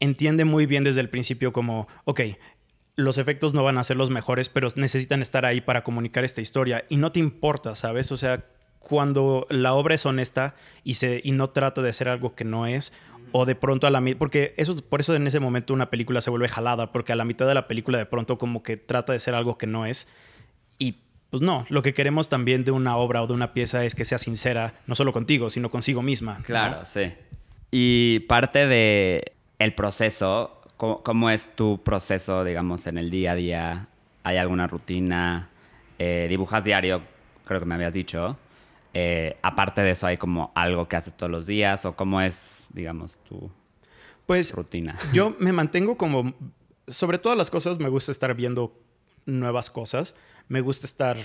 entiende muy bien desde el principio como, ok, los efectos no van a ser los mejores, pero necesitan estar ahí para comunicar esta historia y no te importa, ¿sabes? O sea, cuando la obra es honesta y, se, y no trata de ser algo que no es, o de pronto a la mitad, porque eso, por eso en ese momento una película se vuelve jalada, porque a la mitad de la película de pronto como que trata de ser algo que no es. Y pues no, lo que queremos también de una obra o de una pieza es que sea sincera, no solo contigo, sino consigo misma. Claro, sí. Y parte de el proceso, ¿cómo, es tu proceso, digamos, en el día a día? ¿Hay alguna rutina? Eh, ¿Dibujas diario? Creo que me habías dicho. Eh, aparte de eso, ¿hay como algo que haces todos los días? ¿O cómo es, digamos, tu pues, rutina? Yo *laughs* me mantengo como... Sobre todas las cosas, me gusta estar viendo nuevas cosas. Me gusta estar,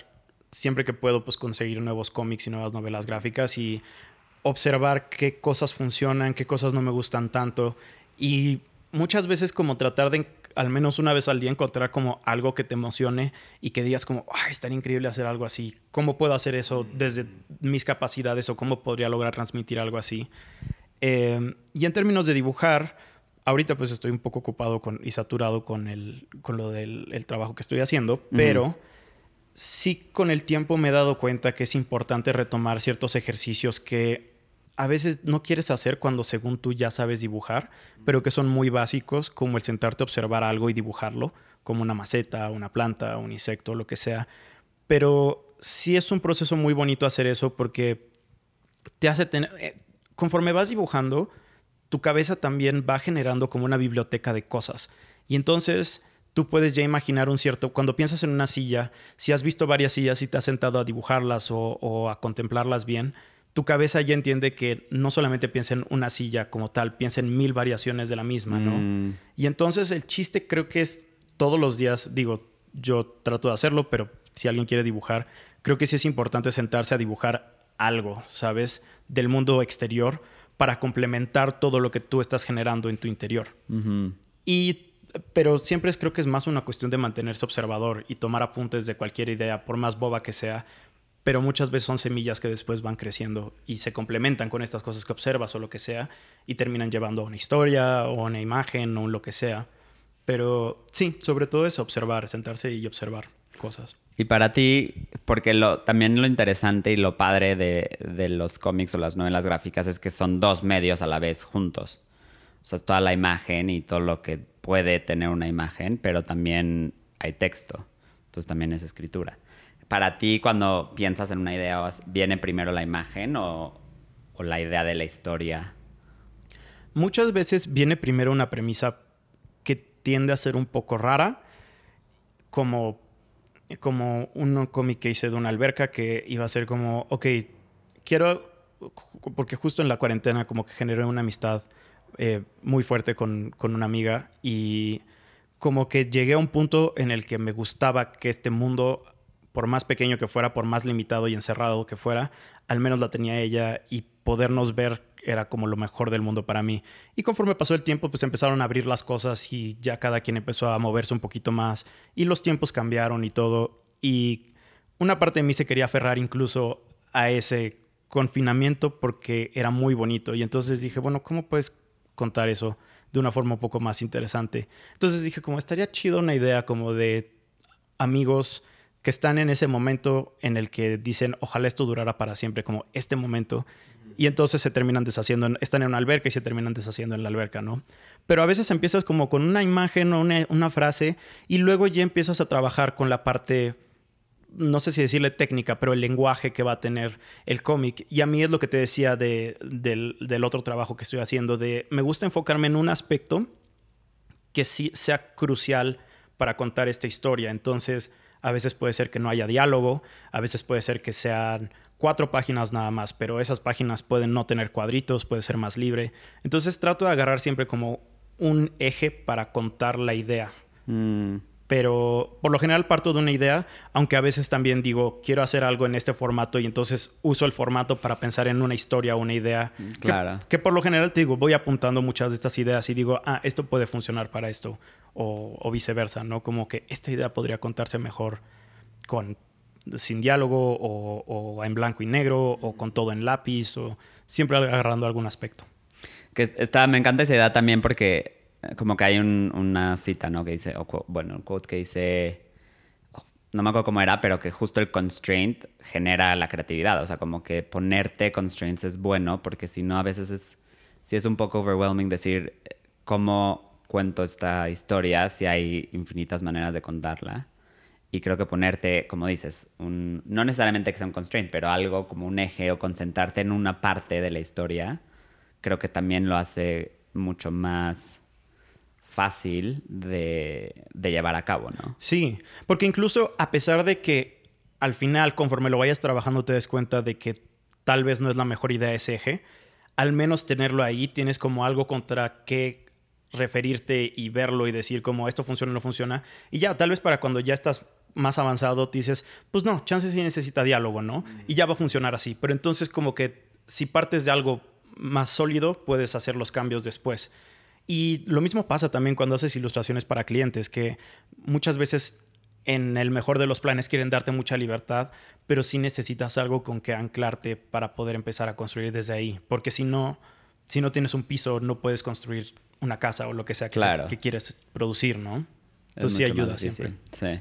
siempre que puedo, pues conseguir nuevos cómics y nuevas novelas gráficas y observar qué cosas funcionan, qué cosas no me gustan tanto. Y muchas veces como tratar de al menos una vez al día encontrar como algo que te emocione y que digas como, ay, estaría increíble hacer algo así. ¿Cómo puedo hacer eso desde mis capacidades o cómo podría lograr transmitir algo así? Em, y en términos de dibujar, ahorita pues estoy un poco ocupado con, y saturado con, el, con lo del trabajo que estoy haciendo, pero sí con el tiempo me he dado cuenta que es importante retomar ciertos ejercicios que a veces no quieres hacer cuando según tú ya sabes dibujar, pero que son muy básicos, como el sentarte a observar algo y dibujarlo, como una maceta, una planta, un insecto, lo que sea. Pero sí es un proceso muy bonito hacer eso porque te hace tener... Eh, conforme vas dibujando, tu cabeza también va generando como una biblioteca de cosas. Y entonces tú puedes ya imaginar un cierto, cuando piensas en una silla, si has visto varias sillas y te has sentado a dibujarlas o, o a contemplarlas bien, tu cabeza ya entiende que no solamente piensa en una silla como tal, piensa en mil variaciones de la misma, ¿no? Mm. Y entonces el chiste creo que es todos los días, digo, yo trato de hacerlo, pero si alguien quiere dibujar, creo que sí es importante sentarse a dibujar algo, ¿sabes? Del mundo exterior para complementar todo lo que tú estás generando en tu interior. Y pero siempre es, creo que es más una cuestión de mantenerse observador y tomar apuntes de cualquier idea, por más boba que sea, pero muchas veces son semillas que después van creciendo y se complementan con estas cosas que observas o lo que sea y terminan llevando a una historia o una imagen o lo que sea. Pero sí, sobre todo es observar, sentarse y observar cosas. Y para ti, porque también lo interesante y lo padre de, de, los cómics o las novelas gráficas es que son dos medios a la vez juntos. O sea, toda la imagen y todo lo que puede tener una imagen, pero también hay texto. Entonces también es escritura para ti cuando piensas en una idea, ¿viene primero la imagen o, la idea de la historia? Muchas veces viene primero una premisa que tiende a ser un poco rara, como, como un cómic que hice de una alberca que iba a ser como, ok, quiero, porque justo en la cuarentena como que generé una amistad eh, muy fuerte con, con una amiga y como que llegué a un punto en el que me gustaba que este mundo por más pequeño que fuera, por más limitado y encerrado que fuera, al menos la tenía ella y podernos ver era como lo mejor del mundo para mí. Y conforme pasó el tiempo, pues empezaron a abrir las cosas y ya cada quien empezó a moverse un poquito más y los tiempos cambiaron y todo. Y una parte de mí se quería aferrar incluso a ese confinamiento porque era muy bonito. Y entonces dije, bueno, ¿cómo puedes contar eso de una forma un poco más interesante? Entonces dije, como estaría chido una idea como de amigos que están en ese momento en el que dicen, ojalá esto durara para siempre, como este momento, y entonces se terminan deshaciendo, están en una alberca y se terminan deshaciendo en la alberca, ¿no? Pero a veces empiezas como con una imagen o una, frase y luego ya empiezas a trabajar con la parte, no sé si decirle técnica, pero el lenguaje que va a tener el cómic. Y a mí es lo que te decía del, del otro trabajo que estoy haciendo, de me gusta enfocarme en un aspecto que sí sea crucial para contar esta historia. Entonces, a veces puede ser que no haya diálogo, a veces puede ser que sean cuatro páginas nada más, pero esas páginas pueden no tener cuadritos, puede ser más libre. Entonces trato de agarrar siempre como un eje para contar la idea. Mm. Pero por lo general parto de una idea, aunque a veces también digo, quiero hacer algo en este formato y entonces uso el formato para pensar en una historia o una idea. Mm, claro. Que, por lo general te digo, voy apuntando muchas de estas ideas y digo, ah, esto puede funcionar para esto. O, viceversa, ¿no? Como que esta idea podría contarse mejor con sin diálogo o, o, en blanco y negro o con todo en lápiz o siempre agarrando algún aspecto. Que está, me encanta esa idea también porque como que hay una cita, ¿no? Que dice, bueno, un quote que dice, oh, no me acuerdo cómo era, pero que justo el constraint genera la creatividad. O sea, como que ponerte constraints es bueno, porque si no, a veces es, si es un poco overwhelming decir cómo cuento esta historia si hay infinitas maneras de contarla. Y creo que ponerte, como dices, un, no necesariamente que sea un constraint, pero algo como un eje o concentrarte en una parte de la historia, creo que también lo hace mucho más fácil de, llevar a cabo, ¿no? Sí, porque incluso a pesar de que al final, conforme lo vayas trabajando, te des cuenta de que tal vez no es la mejor idea ese eje, al menos tenerlo ahí, tienes como algo contra qué referirte y verlo y decir como esto funciona o no funciona. Y ya, tal vez para cuando ya estás más avanzado, dices, pues no, chances sí necesita diálogo, ¿no? Y ya va a funcionar así. Pero entonces como que si partes de algo más sólido, puedes hacer los cambios después. Y lo mismo pasa también cuando haces ilustraciones para clientes, que muchas veces en el mejor de los planes quieren darte mucha libertad, pero sí necesitas algo con que anclarte para poder empezar a construir desde ahí. Porque si no, si no tienes un piso, no puedes construir una casa o lo que sea que, que quieres producir, ¿no? Entonces sí ayuda siempre. Sí.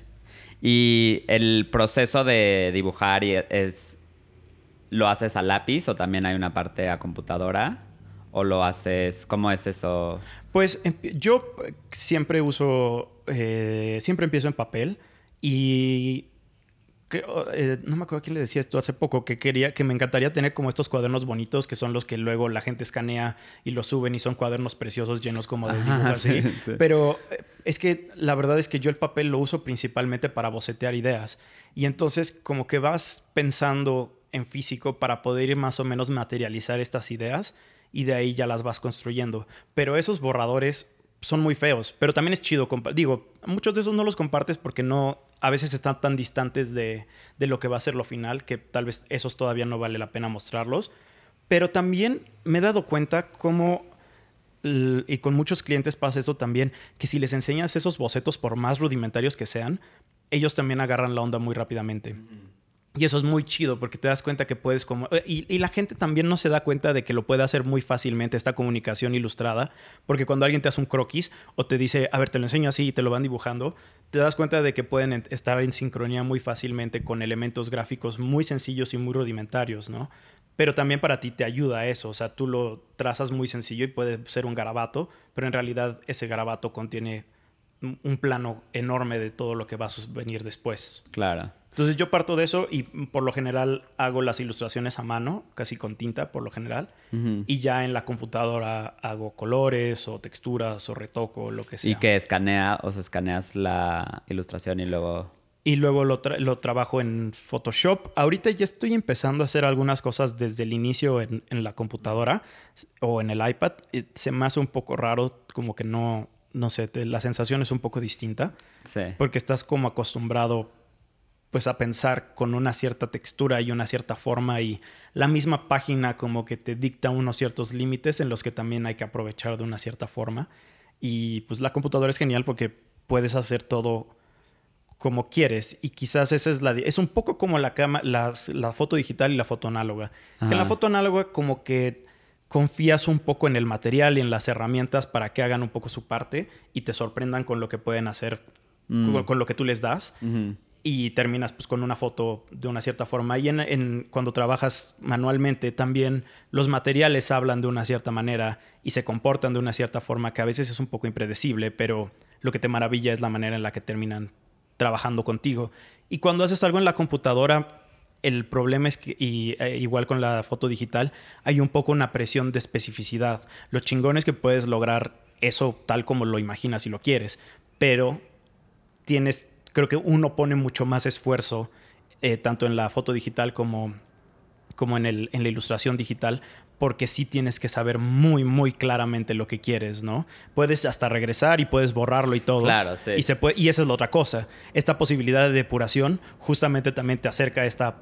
Y el proceso de dibujar es, ¿lo haces a lápiz o también hay una parte a computadora? ¿O lo haces? ¿Cómo es eso? Pues em, yo siempre uso, eh, siempre empiezo en papel y eh, no me acuerdo quién le decía esto hace poco, que quería, que me encantaría tener como estos cuadernos bonitos que son los que luego la gente escanea y los suben y son cuadernos preciosos llenos como de dibujos así. *laughs* Pero eh, es que la verdad es que yo el papel lo uso principalmente para bocetear ideas. Y entonces como que vas pensando en físico para poder ir más o menos materializar estas ideas y de ahí ya las vas construyendo. Pero esos borradores son muy feos, pero también es chido. Digo, muchos de esos no los compartes porque no, a veces están tan distantes de, de, lo que va a ser lo final que tal vez esos todavía no vale la pena mostrarlos. Pero también me he dado cuenta cómo, y con muchos clientes pasa eso también, que si les enseñas esos bocetos, por más rudimentarios que sean, ellos también agarran la onda muy rápidamente. Y eso es muy chido porque te das cuenta que puedes como... Eh, y, la gente también no se da cuenta de que lo puede hacer muy fácilmente esta comunicación ilustrada, porque cuando alguien te hace un croquis o te dice, a ver, te lo enseño así y te lo van dibujando, te das cuenta de que pueden estar en sincronía muy fácilmente con elementos gráficos muy sencillos y muy rudimentarios, ¿no? Pero también para ti te ayuda eso, o sea, tú lo trazas muy sencillo y puede ser un garabato, pero en realidad ese garabato contiene un plano enorme de todo lo que va a venir después. Claro. Entonces yo parto de eso y por lo general hago las ilustraciones a mano, casi con tinta por lo general, y ya en la computadora hago colores o texturas o retoco, lo que sea. Y que escanea, o sea, escaneas la ilustración y luego... Y luego lo, lo trabajo en Photoshop. Ahorita ya estoy empezando a hacer algunas cosas desde el inicio en, en la computadora o en el iPad. Se me hace un poco raro, como que no, no sé, la sensación es un poco distinta. Sí. Porque estás como acostumbrado pues a pensar con una cierta textura y una cierta forma y la misma página como que te dicta unos ciertos límites en los que también hay que aprovechar de una cierta forma. Y pues la computadora es genial porque puedes hacer todo como quieres y quizás esa es la es un poco como la cama, la foto digital y la foto análoga. Que en la foto análoga como que confías un poco en el material y en las herramientas para que hagan un poco su parte y te sorprendan con lo que pueden hacer mm. con, lo que tú les das y terminas pues con una foto de una cierta forma. Y en, cuando trabajas manualmente también los materiales hablan de una cierta manera y se comportan de una cierta forma que a veces es un poco impredecible, pero lo que te maravilla es la manera en la que terminan trabajando contigo. Y cuando haces algo en la computadora, el problema es que, y, eh, igual con la foto digital, hay un poco una presión de especificidad. Lo chingón es que puedes lograr eso tal como lo imaginas y lo quieres, pero tienes, creo que uno pone mucho más esfuerzo, eh, tanto en la foto digital como, como en, el, en la ilustración digital, porque sí tienes que saber muy, muy claramente lo que quieres, ¿no? Puedes hasta regresar y puedes borrarlo y todo. Claro, sí. Y, se puede, y esa es la otra cosa. Esta posibilidad de depuración justamente también te acerca a esta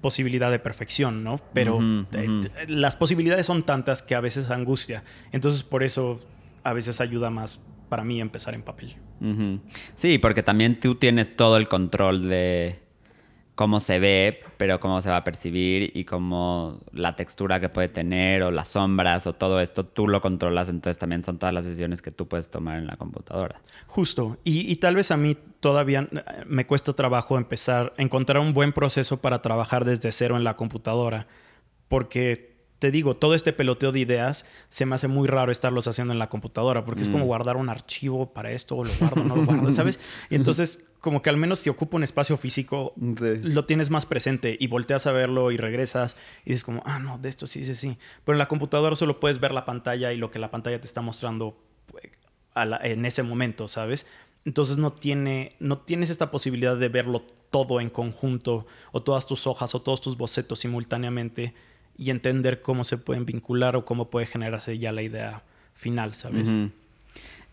posibilidad de perfección, ¿no? Pero eh, las posibilidades son tantas que a veces angustia. Entonces por eso a veces ayuda más para mí empezar en papel. Sí, porque también tú tienes todo el control de cómo se ve, pero cómo se va a percibir y cómo la textura que puede tener o las sombras o todo esto, tú lo controlas, entonces también son todas las decisiones que tú puedes tomar en la computadora. Justo. Y, y tal vez a mí todavía eh, me cuesta trabajo empezar encontrar un buen proceso para trabajar desde cero en la computadora. Porque te digo, todo este peloteo de ideas se me hace muy raro estarlos haciendo en la computadora. Porque es como guardar un archivo para esto, o lo guardo, no lo guardo, *laughs* ¿sabes? Y entonces, como que al menos si ocupa un espacio físico, lo tienes más presente y volteas a verlo y regresas y dices como, ah, no, de esto sí, sí, sí. Pero en la computadora solo puedes ver la pantalla y lo que la pantalla te está mostrando a la- en ese momento, ¿sabes? Entonces no, tiene, no tienes esta posibilidad de verlo todo en conjunto o todas tus hojas o todos tus bocetos simultáneamente y entender cómo se pueden vincular o cómo puede generarse ya la idea final, ¿sabes?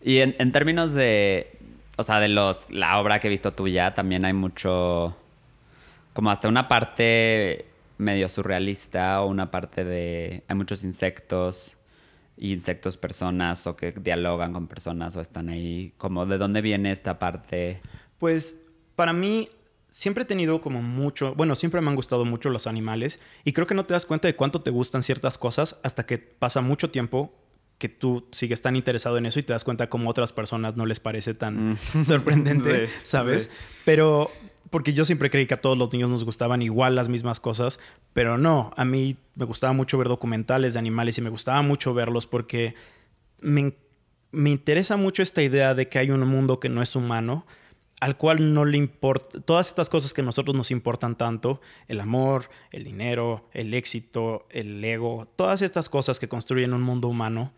Y en, en términos de, o sea, de los, la obra que he visto tuya, también hay mucho, como hasta una parte medio surrealista o una parte de, hay muchos insectos, y insectos personas o que dialogan con personas o están ahí, como de dónde viene esta parte. Pues para mí siempre he tenido como mucho, bueno, siempre me han gustado mucho los animales y creo que no te das cuenta de cuánto te gustan ciertas cosas hasta que pasa mucho tiempo que tú sigues tan interesado en eso y te das cuenta como otras personas no les parece tan *laughs* sorprendente, Sí, ¿sabes? sí. Pero porque yo siempre creí que a todos los niños nos gustaban igual las mismas cosas, pero no, a mí me gustaba mucho ver documentales de animales y me gustaba mucho verlos porque me, me interesa mucho esta idea de que hay un mundo que no es humano, al cual no le importa, todas estas cosas que a nosotros nos importan tanto, el amor, el dinero, el éxito, el ego, todas estas cosas que construyen un mundo humano,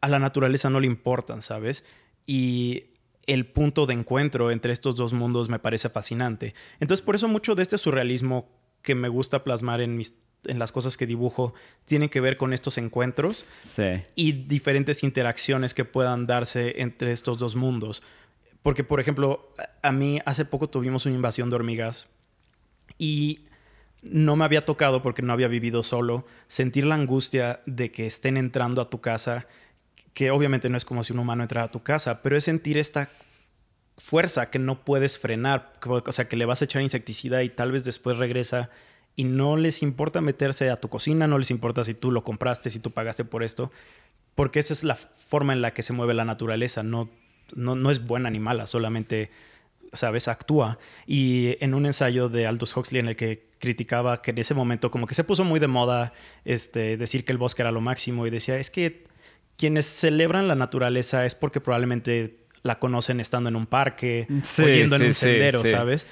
a la naturaleza no le importan, ¿sabes? Y el punto de encuentro entre estos dos mundos me parece fascinante. Entonces, por eso mucho de este surrealismo que me gusta plasmar en mis en las cosas que dibujo tiene que ver con estos encuentros Sí. y diferentes interacciones que puedan darse entre estos dos mundos. Porque, por ejemplo, a mí hace poco tuvimos una invasión de hormigas y no me había tocado porque no había vivido solo sentir la angustia de que estén entrando a tu casa, que obviamente no es como si un humano entrara a tu casa, pero es sentir esta fuerza que no puedes frenar, o sea, que le vas a echar insecticida y tal vez después regresa y no les importa meterse a tu cocina, no les importa si tú lo compraste, si tú pagaste por esto, porque esa es la forma en la que se mueve la naturaleza, no, no, no es buena ni mala, solamente, sabes, actúa. Y en un ensayo de Aldous Huxley en el que criticaba que en ese momento como que se puso muy de moda este, decir que el bosque era lo máximo y decía, es que quienes celebran la naturaleza es porque probablemente la conocen estando en un parque Sí, o yendo en un sendero, sí. ¿sabes?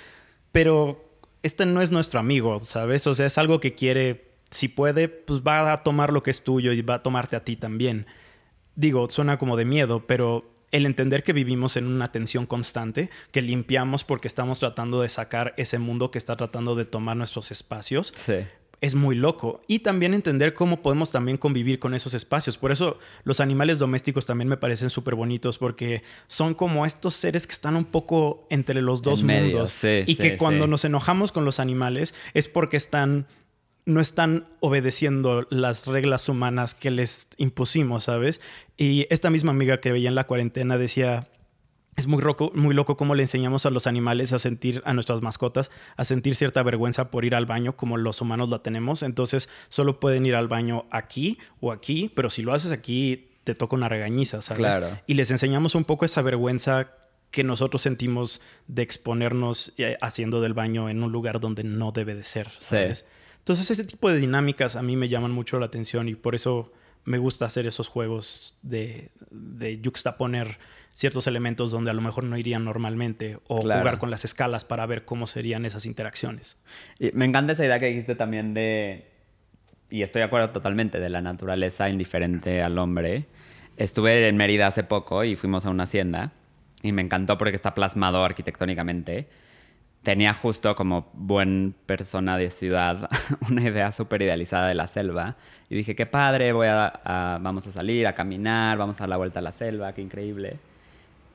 Pero este no es nuestro amigo, ¿sabes? O sea, es algo que quiere, si puede, pues va a tomar lo que es tuyo y va a tomarte a ti también. Digo, suena como de miedo, pero el entender que vivimos en una tensión constante, que limpiamos porque estamos tratando de sacar ese mundo que está tratando de tomar nuestros espacios, Sí. es muy loco. Y también entender cómo podemos también convivir con esos espacios. Por eso los animales domésticos también me parecen súper bonitos porque son como estos seres que están un poco entre los dos En medio, mundos. sí, y sí, que cuando nos enojamos con los animales es porque están no están obedeciendo las reglas humanas que les impusimos, ¿sabes? Y esta misma amiga que veía en la cuarentena decía, es muy loco, muy loco cómo le enseñamos a los animales a sentir, a nuestras mascotas, a sentir cierta vergüenza por ir al baño como los humanos la tenemos. Entonces solo pueden ir al baño aquí o aquí, pero si lo haces aquí te toca una regañiza, ¿sabes? Claro. Y les enseñamos un poco esa vergüenza que nosotros sentimos de exponernos eh, haciendo del baño en un lugar donde no debe de ser, ¿sabes? Entonces ese tipo de dinámicas a mí me llaman mucho la atención y por eso me gusta hacer esos juegos de, de juxtaponer ciertos elementos donde a lo mejor no irían normalmente o Claro. jugar con las escalas para ver cómo serían esas interacciones. Y me encanta esa idea que dijiste también de, y estoy de acuerdo totalmente, de la naturaleza indiferente al hombre. Estuve en Mérida hace poco y fuimos a una hacienda y me encantó porque está plasmado arquitectónicamente. Tenía justo como buen persona de ciudad *laughs* una idea súper idealizada de la selva y dije, qué padre, voy a, vamos a salir a caminar, vamos a dar la vuelta a la selva, qué increíble.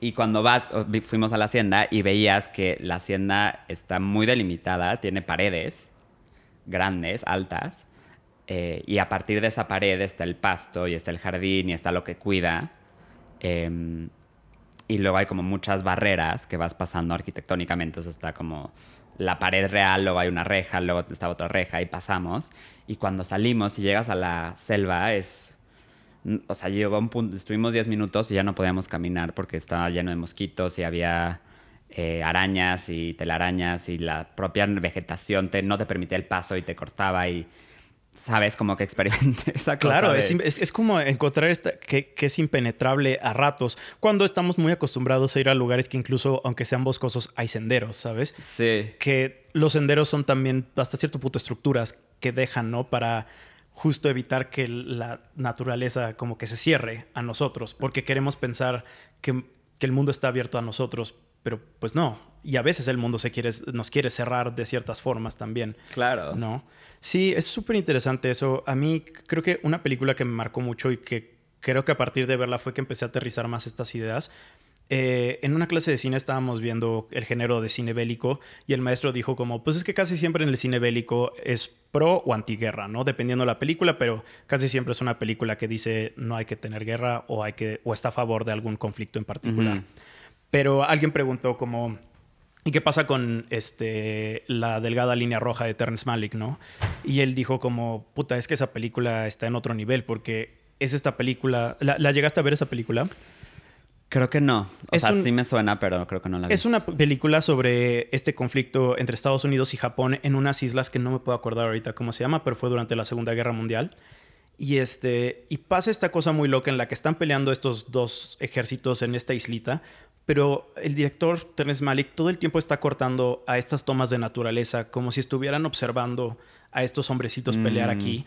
Y cuando vas, fuimos a la hacienda y veías que la hacienda está muy delimitada, tiene paredes grandes, altas, eh, y a partir de esa pared está el pasto y está el jardín y está lo que cuida. Em, y luego hay como muchas barreras que vas pasando arquitectónicamente. Entonces está como la pared real, luego hay una reja, luego está otra reja y pasamos. Y cuando salimos y llegas a la selva es... O sea, llegó un punto, estuvimos 10 minutos y ya no podíamos caminar porque estaba lleno de mosquitos y había eh, arañas y telarañas y la propia vegetación te, no te permitía el paso y te cortaba y sabes, como que experimente *laughs* esa cosa. Claro, es, como encontrar esta, que, es impenetrable a ratos, cuando estamos muy acostumbrados a ir a lugares que incluso, aunque sean boscosos, hay senderos, ¿sabes? Sí. Que los senderos son también hasta cierto punto estructuras que dejan, ¿no? Para justo evitar que la naturaleza como que se cierre a nosotros, porque queremos pensar que, que el mundo está abierto a nosotros, pero pues no. Y a veces el mundo se quiere, nos quiere cerrar de ciertas formas también. Claro. ¿No? Sí, es súper interesante eso. A mí creo que una película que me marcó mucho y que creo que a partir de verla fue que empecé a aterrizar más estas ideas. Eh, en una clase de cine estábamos viendo el género de cine bélico y el maestro dijo como, pues es que casi siempre en el cine bélico es pro o antiguerra, ¿no? Dependiendo de la película, pero casi siempre es una película que dice no hay que tener guerra o, hay que, o está a favor de algún conflicto en particular. Pero alguien preguntó como, ¿Y qué pasa con este, la delgada línea roja de Terrence Malick, no? Y él dijo como, puta, es que esa película está en otro nivel porque es esta película... ¿La, llegaste a ver esa película? Creo que no. O sea, sí me suena, pero creo que no la vi. Es una película sobre este conflicto entre Estados Unidos y Japón en unas islas que no me puedo acordar ahorita cómo se llama, pero fue durante la Segunda Guerra Mundial. Y, este, y pasa esta cosa muy loca en la que están peleando estos dos ejércitos en esta islita, pero el director Terence Malick todo el tiempo está cortando a estas tomas de naturaleza como si estuvieran observando a estos hombrecitos pelear mm. aquí.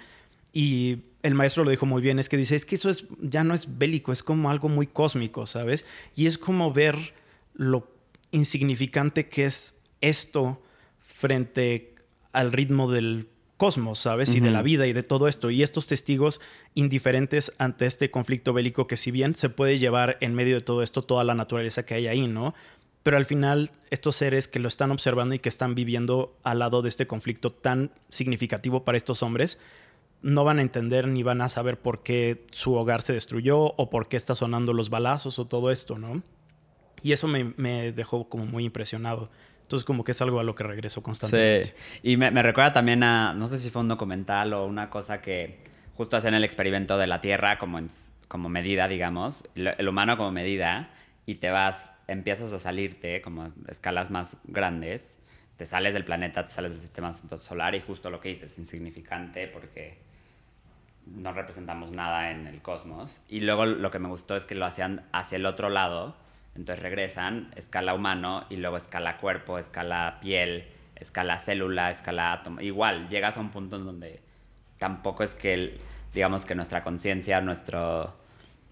Y el maestro lo dijo muy bien, es que dice, es que eso es, ya no es bélico, es como algo muy cósmico, ¿sabes? Y es como ver lo insignificante que es esto frente al ritmo del cosmos, ¿sabes? Y de la vida y de todo esto. Y estos testigos indiferentes ante este conflicto bélico que si bien se puede llevar en medio de todo esto toda la naturaleza que hay ahí, ¿no? Pero al final estos seres que lo están observando y que están viviendo al lado de este conflicto tan significativo para estos hombres, no van a entender ni van a saber por qué su hogar se destruyó o por qué está sonando los balazos o todo esto, ¿no? Y eso me, me dejó como muy impresionado. Entonces, como que es algo a lo que regreso constantemente. Sí. Y me, recuerda también a, no sé si fue un documental o una cosa que justo hacen el experimento de la Tierra como, como medida, digamos, el humano como medida, y te vas, empiezas a salirte como escalas más grandes, te sales del planeta, te sales del sistema solar y justo lo que dices, insignificante porque no representamos nada en el cosmos. Y luego lo que me gustó es que lo hacían hacia el otro lado entonces regresan, escala humano y luego escala cuerpo, escala piel, escala célula, escala átomo. Igual, llegas a un punto en donde tampoco es que, digamos que nuestra conciencia, nuestra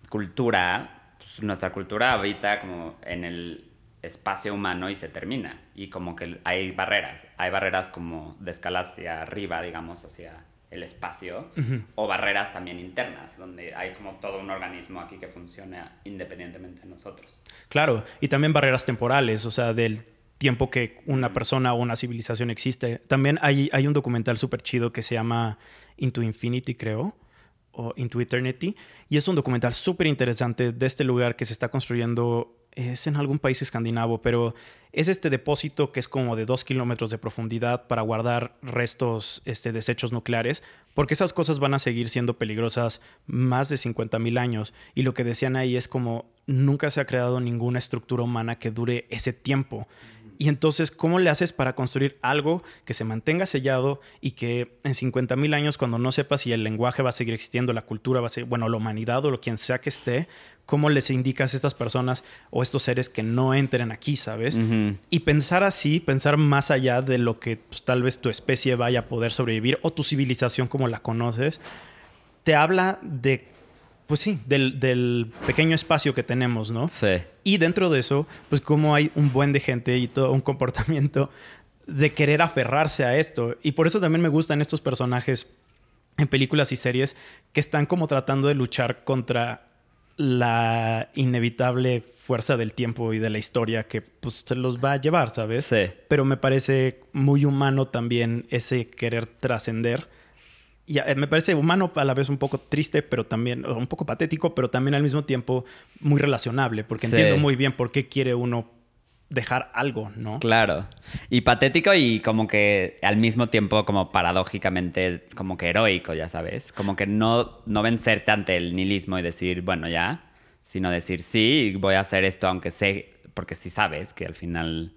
cultura, pues, nuestra cultura habita como en el espacio humano y se termina. Y como que hay barreras, hay barreras como de escala hacia arriba, digamos, hacia el espacio, o barreras también internas, donde hay como todo un organismo aquí que funciona independientemente de nosotros. Claro, y también barreras temporales, o sea, del tiempo que una persona o una civilización existe. También hay, hay un documental súper chido que se llama Into Infinity, creo, o Into Eternity, y es un documental súper interesante de este lugar que se está construyendo es en algún país escandinavo, pero es este depósito que es como de dos kilómetros de profundidad para guardar restos, este, desechos nucleares, porque esas cosas van a seguir siendo peligrosas más de 50 mil años. Y lo que decían ahí es como nunca se ha creado ninguna estructura humana que dure ese tiempo. Y entonces, ¿cómo le haces para construir algo que se mantenga sellado y que en 50 mil años, cuando no sepas si el lenguaje va a seguir existiendo, la cultura va a ser, bueno, la humanidad o lo quien sea que esté, cómo les indicas a estas personas o estos seres que no entren aquí, ¿sabes? Y pensar así, pensar más allá de lo que pues, tal vez tu especie vaya a poder sobrevivir o tu civilización como la conoces, te habla de pues sí, del, del, pequeño espacio que tenemos, ¿no? Sí. Y dentro de eso, pues como hay un buen de gente y todo un *laughs* comportamiento de querer aferrarse a esto. Y por eso también me gustan estos personajes en películas y series que están como tratando de luchar contra la inevitable fuerza del tiempo y de la historia que pues se los va a llevar, ¿sabes? Sí. Pero me parece muy humano también ese querer trascender y eh, me parece humano a la vez un poco triste, pero también un poco patético, pero también al mismo tiempo muy relacionable, porque entiendo muy bien por qué quiere uno dejar algo, ¿no? Claro. Y patético y como que al mismo tiempo como paradójicamente como que heroico, ya sabes. Como que no, no vencerte ante el nihilismo y decir, bueno, ya, sino decir, sí, voy a hacer esto aunque sé, porque sí sabes que al final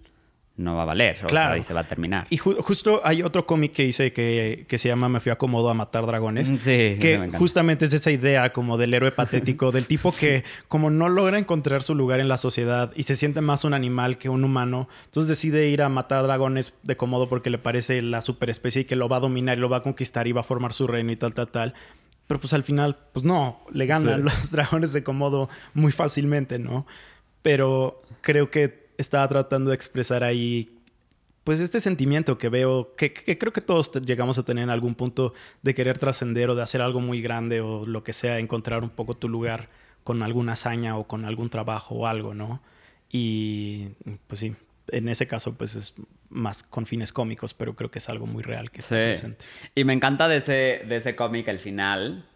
no va a valer. Claro. y se va a terminar. Y justo hay otro cómic que hice que, que, se llama Me fui a Comodo a matar dragones. Mm, sí. Que justamente es esa idea como del héroe patético, del tipo *laughs* que como no logra encontrar su lugar en la sociedad y se siente más un animal que un humano, entonces decide ir a matar dragones de Comodo porque le parece la superespecie y que lo va a dominar y lo va a conquistar y va a formar su reino y tal, tal, tal. Pero pues al final, pues no, le ganan *laughs* los dragones de Comodo muy fácilmente, ¿no? Pero creo que estaba tratando de expresar ahí pues este sentimiento que veo, que, creo que todos llegamos a tener en algún punto de querer trascender o de hacer algo muy grande o lo que sea, encontrar un poco tu lugar con alguna hazaña o con algún trabajo o algo, ¿no? Y pues sí, en ese caso pues es más con fines cómicos, pero creo que es algo muy real que está presente. Y me encanta de ese, de ese cómic el final,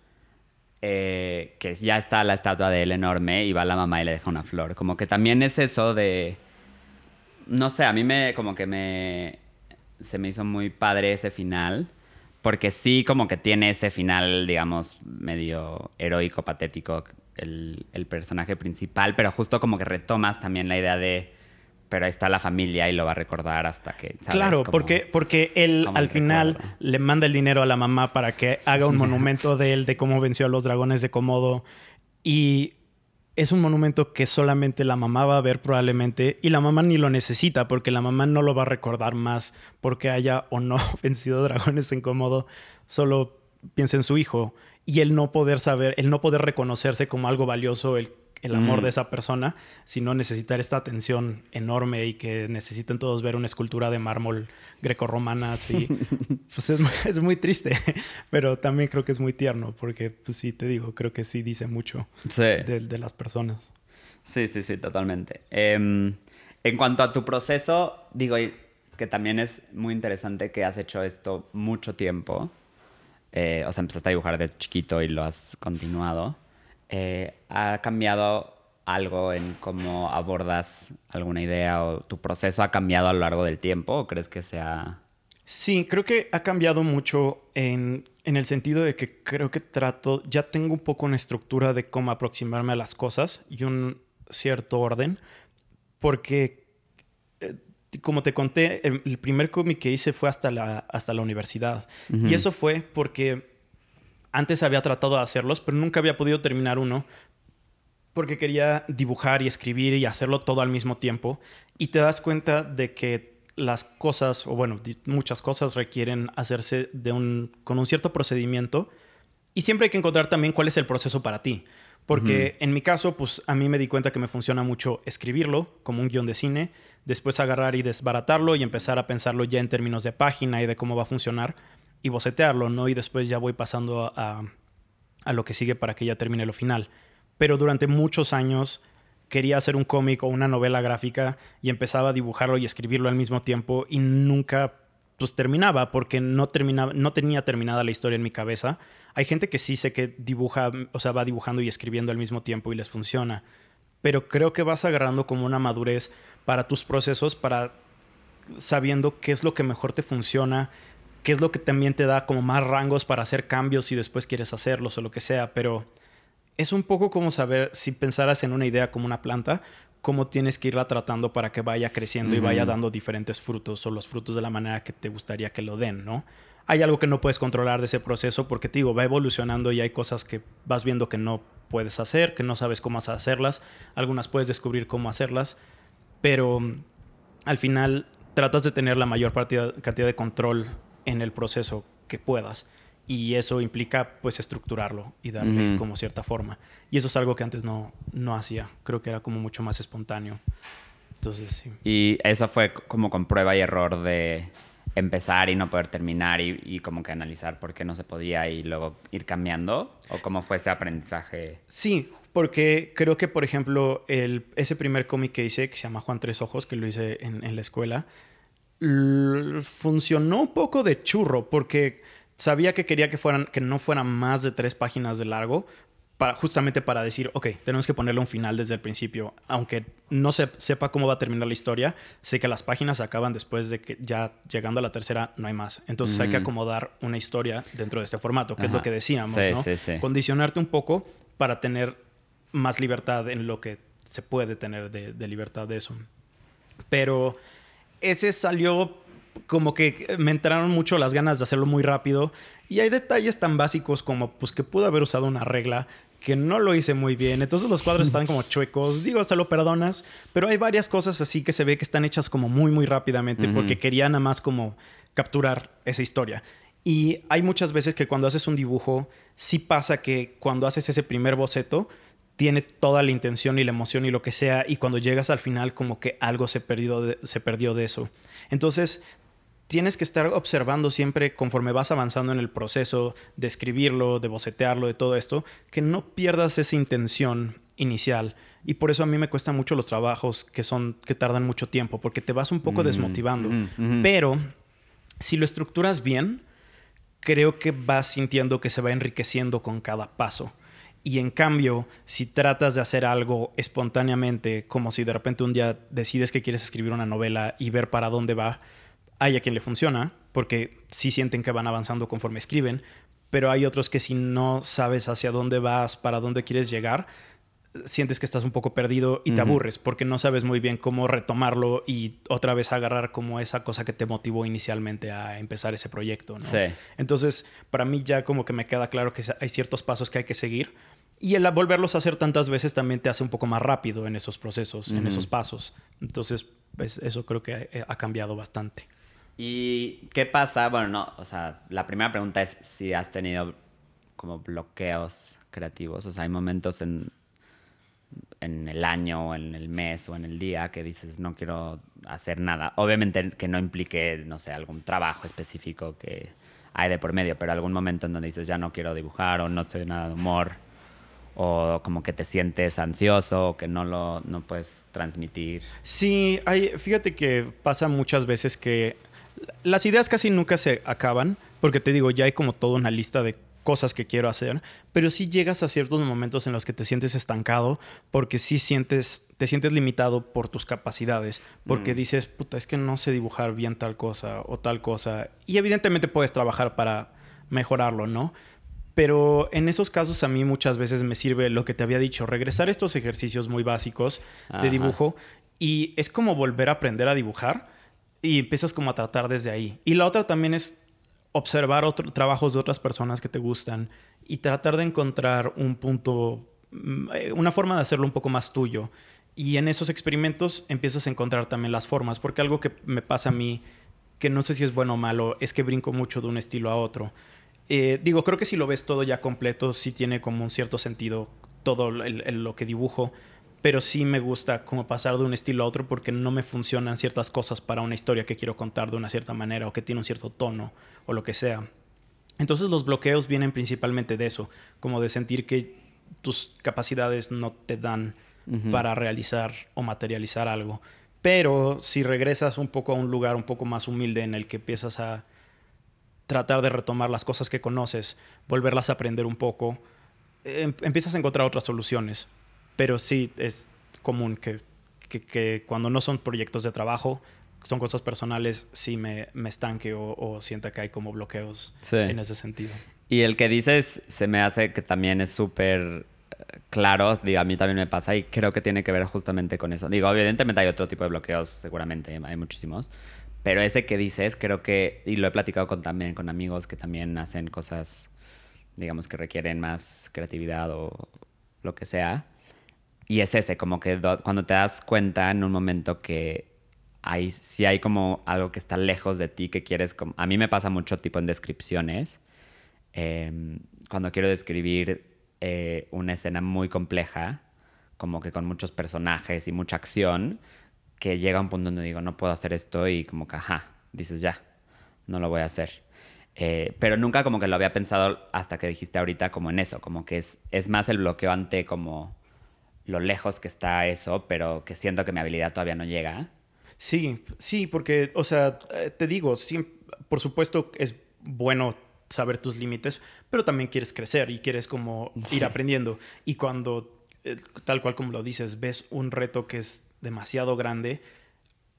eh, que ya está la estatua de él enorme y va la mamá y le deja una flor. Como que también es eso de no sé, a mí me como que me se me hizo muy padre ese final. Porque sí, como que tiene ese final, digamos, medio heroico, patético, el, personaje principal, pero justo como que retomas también la idea de, pero ahí está la familia y lo va a recordar hasta que... Claro, porque, porque él al final le manda el dinero a la mamá para que haga un monumento de él, de cómo venció a los dragones de Komodo. Y es un monumento que solamente la mamá va a ver probablemente y la mamá ni lo necesita porque la mamá no lo va a recordar más porque haya o no *laughs* vencido dragones en cómodo, solo piensa en su hijo y el no poder saber, el no poder reconocerse como algo valioso, el el amor de mm. esa persona, sino necesitar esta atención enorme y que necesiten todos ver una escultura de mármol grecorromana así. *laughs* pues *laughs* es, muy triste, *laughs* pero también creo que es muy tierno, porque pues sí, te digo, creo que sí dice mucho de, las personas. Sí, sí, sí, totalmente. Em, en cuanto a tu proceso, digo que también es muy interesante que has hecho esto mucho tiempo. Eh, o sea, empezaste a dibujar desde chiquito y lo has continuado. Eh, ¿ha cambiado algo en cómo abordas alguna idea o tu proceso ha cambiado a lo largo del tiempo o crees que sea... Sí, creo que ha cambiado mucho en, el sentido de que creo que trato, ya tengo un poco una estructura de cómo aproximarme a las cosas y un cierto orden, porque eh, como te conté, el, primer cómic que hice fue hasta la, hasta la universidad. Y eso fue porque antes había tratado de hacerlos, pero nunca había podido terminar uno porque quería dibujar y escribir y hacerlo todo al mismo tiempo. Y te das cuenta de que las cosas, o bueno, muchas cosas requieren hacerse de un, con un cierto procedimiento. Y siempre hay que encontrar también cuál es el proceso para ti. Porque en mi caso, pues a mí me di cuenta que me funciona mucho escribirlo como un guion de cine, después agarrar y desbaratarlo y empezar a pensarlo ya en términos de página y de cómo va a funcionar y bocetearlo, ¿no? Y después ya voy pasando a, a lo que sigue para que ya termine lo final. Pero durante muchos años quería hacer un cómic o una novela gráfica y empezaba a dibujarlo y escribirlo al mismo tiempo y nunca pues terminaba porque no terminaba no tenía terminada la historia en mi cabeza. Hay gente que sí sé que dibuja, o sea, va dibujando y escribiendo al mismo tiempo y les funciona, pero creo que vas agarrando como una madurez para tus procesos para sabiendo qué es lo que mejor te funciona, qué es lo que también te da como más rangos para hacer cambios si después quieres hacerlos o lo que sea, pero es un poco como saber si pensaras en una idea como una planta, cómo tienes que irla tratando para que vaya creciendo y vaya dando diferentes frutos o los frutos de la manera que te gustaría que lo den, ¿no? Hay algo que no puedes controlar de ese proceso porque te digo, va evolucionando y hay cosas que vas viendo que no puedes hacer, que no sabes cómo hacerlas, algunas puedes descubrir cómo hacerlas, pero mm, al final tratas de tener la mayor cantidad de control en el proceso que puedas. y eso implica pues estructurarlo y darle como cierta forma. Y eso es algo que antes no, no hacía. Creo que era como mucho más espontáneo. Entonces, sí. Y eso fue como con prueba y error de empezar y no poder terminar y, y como que analizar por qué no se podía y luego ir cambiando. ¿O cómo fue ese aprendizaje? Sí, porque creo que, por ejemplo, el, ese primer cómic que hice, que se llama Juan Tres Ojos, que lo hice en, en la escuela, funcionó un poco de churro, porque sabía que quería que, fueran, que no fueran más de tres páginas de largo, para, justamente para decir, ok, tenemos que ponerle un final desde el principio. Aunque no se, sepa cómo va a terminar la historia, sé que las páginas acaban después de que ya llegando a la tercera no hay más. Entonces hay que Ujú. acomodar una historia dentro de este formato, que es lo que decíamos, Sí, ¿no? sí, sí. Condicionarte un poco para tener más libertad en lo que se puede tener de, de libertad de eso. Pero ese salió como que me entraron mucho las ganas de hacerlo muy rápido y hay detalles tan básicos como pues que pude haber usado una regla que no lo hice muy bien. Entonces los cuadros están como *laughs* chuecos. Digo, hasta lo perdonas, pero hay varias cosas así que se ve que están hechas como muy muy rápidamente porque quería nada más como capturar esa historia. Y hay muchas veces que cuando haces un dibujo, sí pasa que cuando haces ese primer boceto, tiene toda la intención y la emoción y lo que sea, y cuando llegas al final como que algo se perdió de, se perdió de eso. Entonces, tienes que estar observando siempre conforme vas avanzando en el proceso de escribirlo, de bocetearlo, de todo esto, que no pierdas esa intención inicial. Y por eso a mí me cuestan mucho los trabajos que son que tardan mucho tiempo, porque te vas un poco Mm, desmotivando. Pero si lo estructuras bien, creo que vas sintiendo que se va enriqueciendo con cada paso. Y en cambio, si tratas de hacer algo espontáneamente, como si de repente un día decides que quieres escribir una novela y ver para dónde va, hay a quien le funciona, porque sí sienten que van avanzando conforme escriben, pero hay otros que si no sabes hacia dónde vas, para dónde quieres llegar, sientes que estás un poco perdido y te Ujú. aburres porque no sabes muy bien cómo retomarlo y otra vez agarrar como esa cosa que te motivó inicialmente a empezar ese proyecto. ¿no? Sí. Entonces, para mí ya como que me queda claro que hay ciertos pasos que hay que seguir y el volverlos a hacer tantas veces también te hace un poco más rápido en esos procesos, en esos pasos. Entonces, pues, eso creo que ha, ha cambiado bastante. ¿Y qué pasa? Bueno, no, o sea, la primera pregunta es si has tenido como bloqueos creativos. O sea, hay momentos en, en el año, o en el mes o en el día que dices no quiero hacer nada. Obviamente que no implique, no sé, algún trabajo específico que hay de por medio, pero algún momento en donde dices ya no quiero dibujar o no estoy nada de humor o como que te sientes ansioso o que no lo no puedes transmitir. Sí, hay, fíjate que pasa muchas veces que las ideas casi nunca se acaban, porque te digo, ya hay como toda una lista de cosas que quiero hacer, pero sí llegas a ciertos momentos en los que te sientes estancado, porque sí sientes, te sientes limitado por tus capacidades, porque Mm. dices, puta, es que no sé dibujar bien tal cosa o tal cosa, y evidentemente puedes trabajar para mejorarlo, ¿no? Pero en esos casos a mí muchas veces me sirve lo que te había dicho, regresar a estos ejercicios muy básicos Ajá. de dibujo y es como volver a aprender a dibujar y empiezas como a tratar desde ahí. Y la otra también es observar otros trabajos de otras personas que te gustan y tratar de encontrar un punto, mm, eh, una forma de hacerlo un poco más tuyo. Y en esos experimentos empiezas a encontrar también las formas, porque algo que me pasa a mí, que no sé si es bueno o malo, es que brinco mucho de un estilo a otro. Eh, digo, creo que si lo ves todo ya completo, sí tiene como un cierto sentido todo el- el- lo que dibujo, pero sí me gusta como pasar de un estilo a otro porque no me funcionan ciertas cosas para una historia que quiero contar de una cierta manera o que tiene un cierto tono o lo que sea. Entonces los bloqueos vienen principalmente de eso, como de sentir que tus capacidades no te dan para realizar o materializar algo. Pero si regresas un poco a un lugar un poco más humilde en el que empiezas a tratar de retomar las cosas que conoces, volverlas a aprender un poco, em- empiezas a encontrar otras soluciones. Pero sí es común que, que- que cuando no son proyectos de trabajo, son cosas personales, sí me, me estanque o, o sienta que hay como bloqueos Sí. en ese sentido. Y el que dices se me hace que también es súper eh, claro, digo, a mí también me pasa y creo que tiene que ver justamente con eso. Digo, evidentemente hay otro tipo de bloqueos, seguramente hay muchísimos, pero ese que dices creo que, y lo he platicado con, también con amigos que también hacen cosas, digamos, que requieren más creatividad o lo que sea, y es ese, como que do- cuando te das cuenta en un momento que hay, si hay como algo que está lejos de ti que quieres, a mí me pasa mucho tipo en descripciones, em, cuando quiero describir eh, una escena muy compleja, como que con muchos personajes y mucha acción, que llega un punto donde digo, no puedo hacer esto y como que, ajá, dices ya, no lo voy a hacer. Eh, pero nunca como que lo había pensado hasta que dijiste ahorita como en eso, como que es, es más el bloqueo ante como lo lejos que está eso, pero que siento que mi habilidad todavía no llega. Sí, sí, porque, o sea, eh, te digo, por supuesto es bueno saber tus límites, pero también quieres crecer y quieres como ir aprendiendo. Y cuando, eh, tal cual como lo dices, ves un reto que es demasiado grande,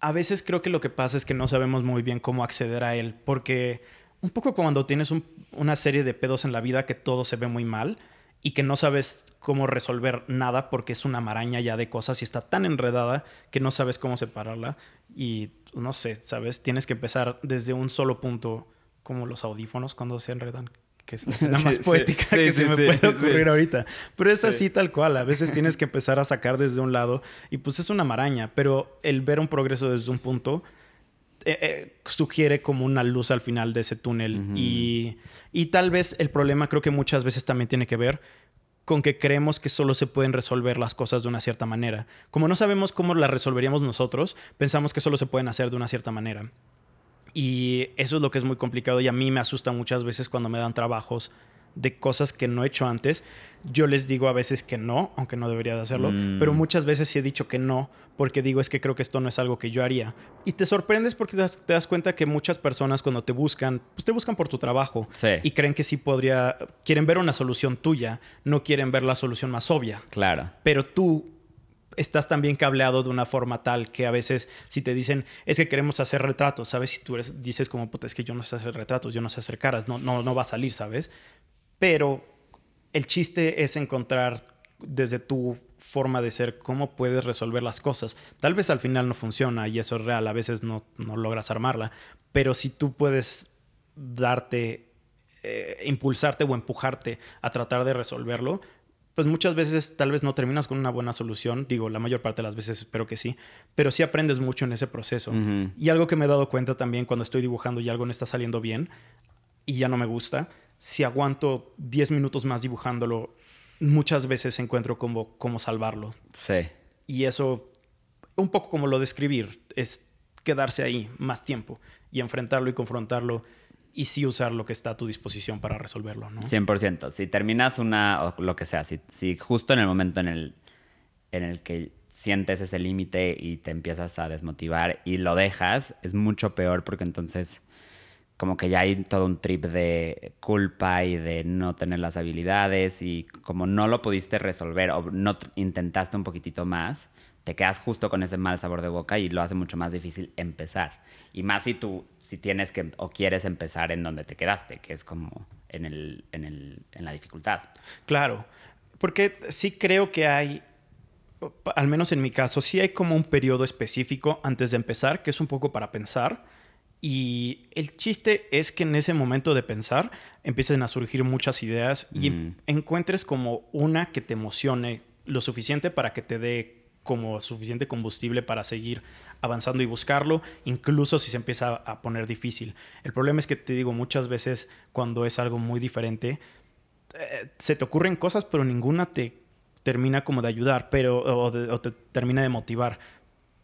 a veces creo que lo que pasa es que no sabemos muy bien cómo acceder a él, porque un poco cuando tienes una serie de pedos en la vida que todo se ve muy mal y que no sabes cómo resolver nada porque es una maraña ya de cosas y está tan enredada que no sabes cómo separarla y no sé, ¿sabes? Tienes que empezar desde un solo punto como los audífonos cuando se enredan que es *laughs* la más poética que se me puede ocurrir ahorita. Pero es así tal cual. A veces tienes que empezar a sacar desde un lado y pues es una maraña, pero el ver un progreso desde un punto eh, eh, sugiere como una luz al final de ese túnel. y, y tal vez el problema creo que muchas veces también tiene que ver con que creemos que solo se pueden resolver las cosas de una cierta manera. Como no sabemos cómo las resolveríamos nosotros, pensamos que solo se pueden hacer de una cierta manera. Y eso es lo que es muy complicado y a mí me asusta muchas veces cuando me dan trabajos de cosas que no he hecho antes. Yo les digo a veces que no, aunque no debería de hacerlo, mm. pero muchas veces sí he dicho que no, porque digo es que creo que esto no es algo que yo haría. Y te sorprendes porque te das, cuenta que muchas personas cuando te buscan, pues te buscan por tu trabajo y creen que sí podría, quieren ver una solución tuya, no quieren ver la solución más obvia. Claro. Pero tú estás también cableado de una forma tal que a veces si te dicen es que queremos hacer retratos, ¿sabes? Si tú eres, dices como, puta, es que yo no sé hacer retratos, yo no sé hacer caras, no, no, no va a salir, ¿sabes? Pero el chiste es encontrar desde tu forma de ser cómo puedes resolver las cosas. Tal vez al final no funciona y eso es real, a veces no, no logras armarla, pero si tú puedes darte, eh, impulsarte o empujarte a tratar de resolverlo, pues muchas veces tal vez no terminas con una buena solución, digo, la mayor parte de las veces espero que sí, pero sí aprendes mucho en ese proceso. Y algo que me he dado cuenta también cuando estoy dibujando y algo no está saliendo bien y ya no me gusta, si aguanto 10 minutos más dibujándolo, muchas veces encuentro cómo, cómo salvarlo. Sí. Y eso, un poco como lo de escribir, es quedarse ahí más tiempo y enfrentarlo y confrontarlo y sí usar lo que está a tu disposición para resolverlo, ¿no? 100%. Si terminas una, o lo que sea, si, si justo en el momento en el, en el que sientes ese límite y te empiezas a desmotivar y lo dejas, es mucho peor porque entonces como que ya hay todo un trip de culpa y de no tener las habilidades y como no lo pudiste resolver o no intentaste un poquitito más, te quedas justo con ese mal sabor de boca y lo hace mucho más difícil empezar. Y más si tú, si tienes que o quieres empezar en donde te quedaste, que es como en, el, en, el, en la dificultad. Claro, porque sí creo que hay, al menos en mi caso, sí hay como un periodo específico antes de empezar, que es un poco para pensar. Y el chiste es que en ese momento de pensar empiecen a surgir muchas ideas y encuentres como una que te emocione lo suficiente para que te dé como suficiente combustible para seguir avanzando y buscarlo, incluso si se empieza a poner difícil. El problema es que te digo, muchas veces cuando es algo muy diferente, eh, se te ocurren cosas, pero ninguna te termina como de ayudar, pero, o te termina de motivar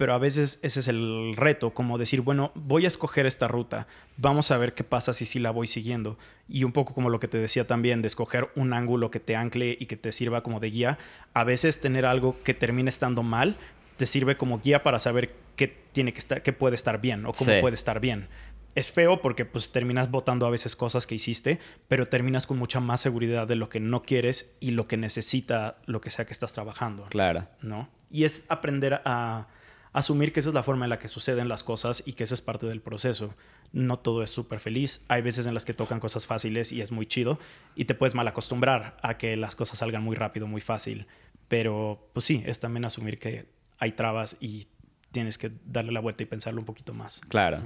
pero a veces ese es el reto, como decir, bueno, voy a escoger esta ruta, vamos a ver qué pasa si sí la voy siguiendo. Y un poco como lo que te decía también, de escoger un ángulo que te ancle y que te sirva como de guía, a veces tener algo que termine estando mal te sirve como guía para saber qué tiene que estar, qué puede estar bien o cómo puede estar bien. Es feo porque pues terminas votando a veces cosas que hiciste, pero terminas con mucha más seguridad de lo que no quieres y lo que necesita lo que sea que estás trabajando. Claro. ¿No? Y es aprender a asumir que esa es la forma en la que suceden las cosas y que esa es parte del proceso. No todo es súper feliz. Hay veces en las que tocan cosas fáciles y es muy chido y te puedes mal acostumbrar a que las cosas salgan muy rápido, muy fácil. Pero pues sí, es también asumir que hay trabas y tienes que darle la vuelta y pensarlo un poquito más. Claro.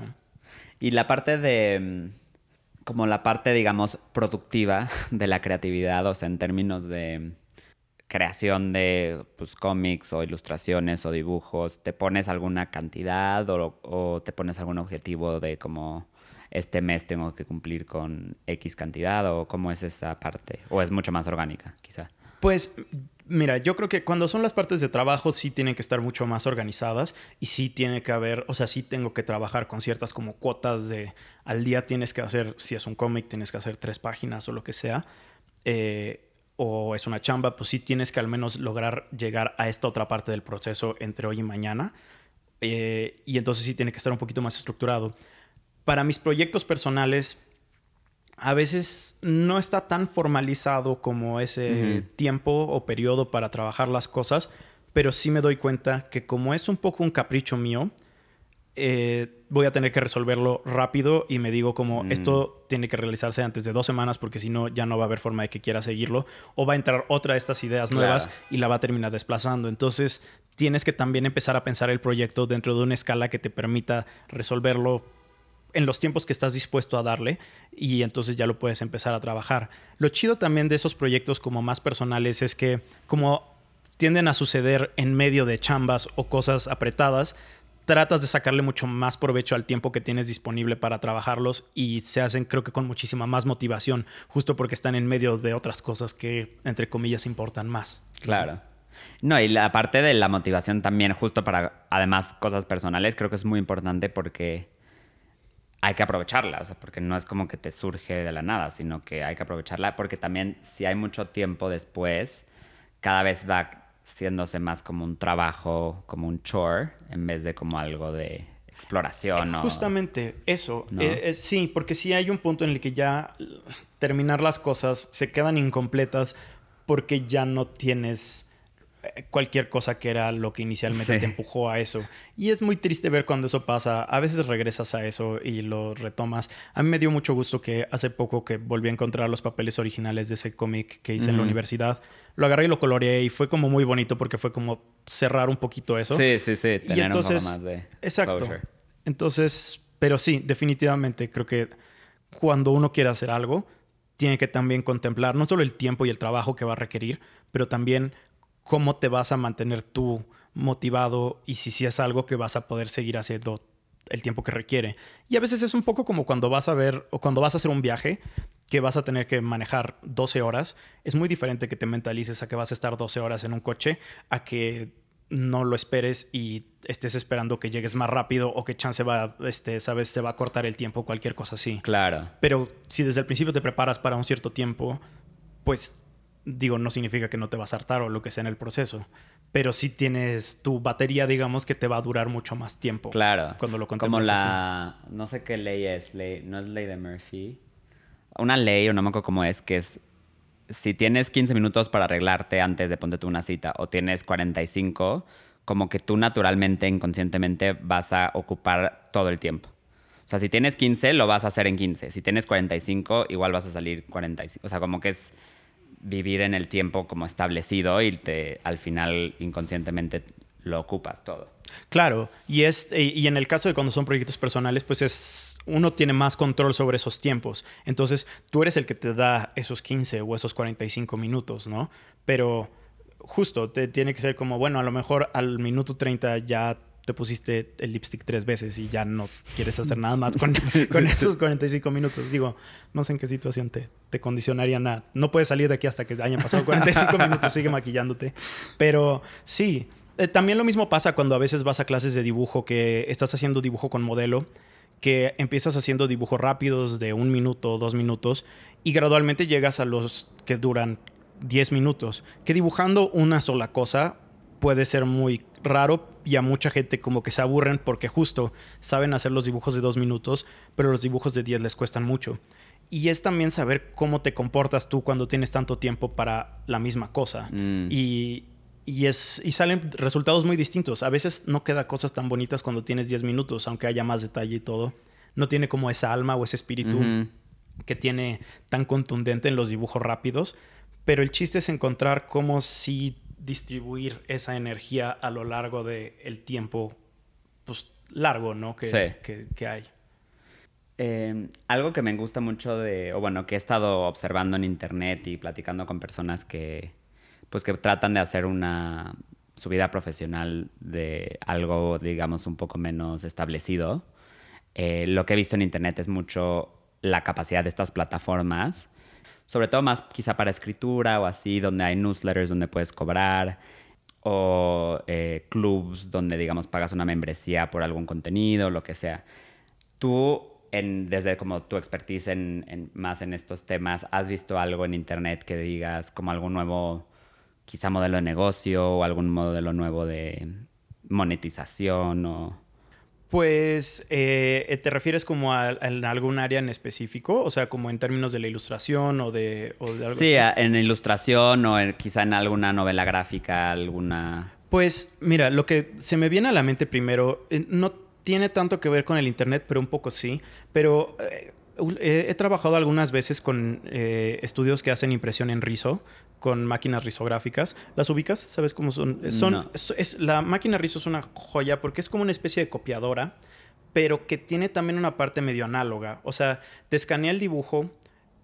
Y la parte de, mm, como la parte, digamos, productiva *laughs* de la creatividad, o sea, en términos de creación de pues, cómics o ilustraciones o dibujos, ¿te pones alguna cantidad o, te pones algún objetivo de como este mes tengo que cumplir con X cantidad o cómo es esa parte? ¿O es mucho más orgánica, quizá? Pues Mira, yo creo que cuando son las partes de trabajo sí tienen que estar mucho más organizadas y sí tiene que haber, o sea, sí tengo que trabajar con ciertas como cuotas de al día tienes que hacer, si es un cómic, tienes que hacer tres páginas o lo que sea, eh, o es una chamba, pues sí tienes que al menos lograr llegar a esta otra parte del proceso entre hoy y mañana. Eh, y entonces sí tiene que estar un poquito más estructurado. Para mis proyectos personales, a veces no está tan formalizado como ese tiempo o periodo para trabajar las cosas, pero sí me doy cuenta que como es un poco un capricho mío, eh, voy a tener que resolverlo rápido y me digo como mm. esto tiene que realizarse antes de dos semanas porque si no ya no va a haber forma de que quiera seguirlo o va a entrar otra de estas ideas nuevas y la va a terminar desplazando. Entonces tienes que también empezar a pensar el proyecto dentro de una escala que te permita resolverlo en los tiempos que estás dispuesto a darle y entonces ya lo puedes empezar a trabajar. Lo chido también de esos proyectos como más personales es que como tienden a suceder en medio de chambas o cosas apretadas, tratas de sacarle mucho más provecho al tiempo que tienes disponible para trabajarlos y se hacen creo que con muchísima más motivación, justo porque están en medio de otras cosas que entre comillas importan más. Claro. No, y la parte de la motivación también, justo para además cosas personales, creo que es muy importante porque hay que aprovecharla, o sea, porque no es como que te surge de la nada, sino que hay que aprovecharla porque también si hay mucho tiempo después, cada vez va siéndose más como un trabajo, como un chore, en vez de como algo de exploración. Eh, justamente eso, eh, eh, sí, porque sí hay un punto en el que ya terminar las cosas se quedan incompletas porque ya no tienes cualquier cosa que era lo que inicialmente te empujó a eso. Y es muy triste ver cuando eso pasa. A veces regresas a eso y lo retomas. A mí me dio mucho gusto que hace poco que volví a encontrar los papeles originales de ese cómic que hice en la universidad. Lo agarré y lo coloreé y fue como muy bonito porque fue como cerrar un poquito eso. Sí, sí, sí. Tener y entonces, un poco más de exacto. Entonces, pero sí, definitivamente creo que cuando uno quiere hacer algo, tiene que también contemplar no solo el tiempo y el trabajo que va a requerir, pero también cómo te vas a mantener tú motivado y si, si es algo que vas a poder seguir haciendo el tiempo que requiere. Y a veces es un poco como cuando vas a ver o cuando vas a hacer un viaje que vas a tener que manejar 12 horas. Es muy diferente que te mentalices a que vas a estar 12 horas en un coche a que no lo esperes y estés esperando que llegues más rápido o que chance va, este, sabes, se va a cortar el tiempo, cualquier cosa así. Claro. Pero si desde el principio te preparas para un cierto tiempo, pues digo, no significa que no te vas a hartar o lo que sea en el proceso. Pero sí tienes tu batería, digamos, que te va a durar mucho más tiempo. Claro. Cuando lo Como la. No sé qué ley es. Ley, no es ley de Murphy. Una ley, o no me acuerdo cómo es, que es. Si tienes 15 minutos para arreglarte antes de ponerte una cita o tienes 45, como que tú naturalmente, inconscientemente, vas a ocupar todo el tiempo. O sea, si tienes 15, lo vas a hacer en 15. Si tienes 45, igual vas a salir 45. O sea, como que es vivir en el tiempo como establecido y te, al final inconscientemente lo ocupas todo. Claro, y, es, y en el caso de cuando son proyectos personales, pues es, uno tiene más control sobre esos tiempos. Entonces, tú eres el que te da esos 15 o esos 45 minutos, ¿no? Pero justo, te tiene que ser como, bueno, a lo mejor al minuto 30 ya te pusiste el lipstick tres veces y ya no quieres hacer nada más *laughs* con, con esos 45 minutos. Digo, no sé en qué situación te, te condicionaría nada. No puedes salir de aquí hasta que hayan pasado *laughs* 45 minutos, sigue maquillándote. Pero sí, eh, también lo mismo pasa cuando a veces vas a clases de dibujo, que estás haciendo dibujo con modelo, que empiezas haciendo dibujos rápidos de un minuto dos minutos y gradualmente llegas a los que duran 10 minutos. Que dibujando una sola cosa puede ser muy raro y a mucha gente como que se aburren porque justo saben hacer los dibujos de dos minutos, pero los dibujos de diez les cuestan mucho. Y es también saber cómo te comportas tú cuando tienes tanto tiempo para la misma cosa. Mm. Y, es, y salen resultados muy distintos. A veces no queda cosas tan bonitas cuando tienes 10 minutos, aunque haya más detalle y todo. No tiene como esa alma o ese espíritu que tiene tan contundente en los dibujos rápidos. Pero el chiste es encontrar cómo si distribuir esa energía a lo largo del el tiempo pues, largo, ¿no? Que, que, hay. Em, algo que me gusta mucho de, o bueno, que he estado observando en internet y platicando con personas que, pues que tratan de hacer una su vida profesional de algo, digamos, un poco menos establecido, eh, lo que he visto en internet es mucho la capacidad de estas plataformas, sobre todo más quizá para escritura o así, donde hay newsletters donde puedes cobrar o eh, clubs donde, digamos, pagas una membresía por algún contenido, lo que sea. Tú, en, desde como tu expertise en, más en estos temas, ¿has visto algo en Internet que digas como algún nuevo, quizá modelo de negocio o algún modelo nuevo de monetización o... Pues, eh, ¿te refieres como a, algún área en específico? O sea, como en términos de la ilustración o de, algo sí, en ilustración o quizá en alguna novela gráfica, alguna... Pues, mira, lo que se me viene a la mente primero, eh, no tiene tanto que ver con el Internet, pero un poco sí. Pero eh, he trabajado algunas veces con estudios que hacen impresión en rizo, con máquinas risográficas. ¿Las ubicas? ¿Sabes cómo son? son es, la máquina rizo es una joya porque es como una especie de copiadora, pero que tiene también una parte medio análoga. O sea, te escanea el dibujo,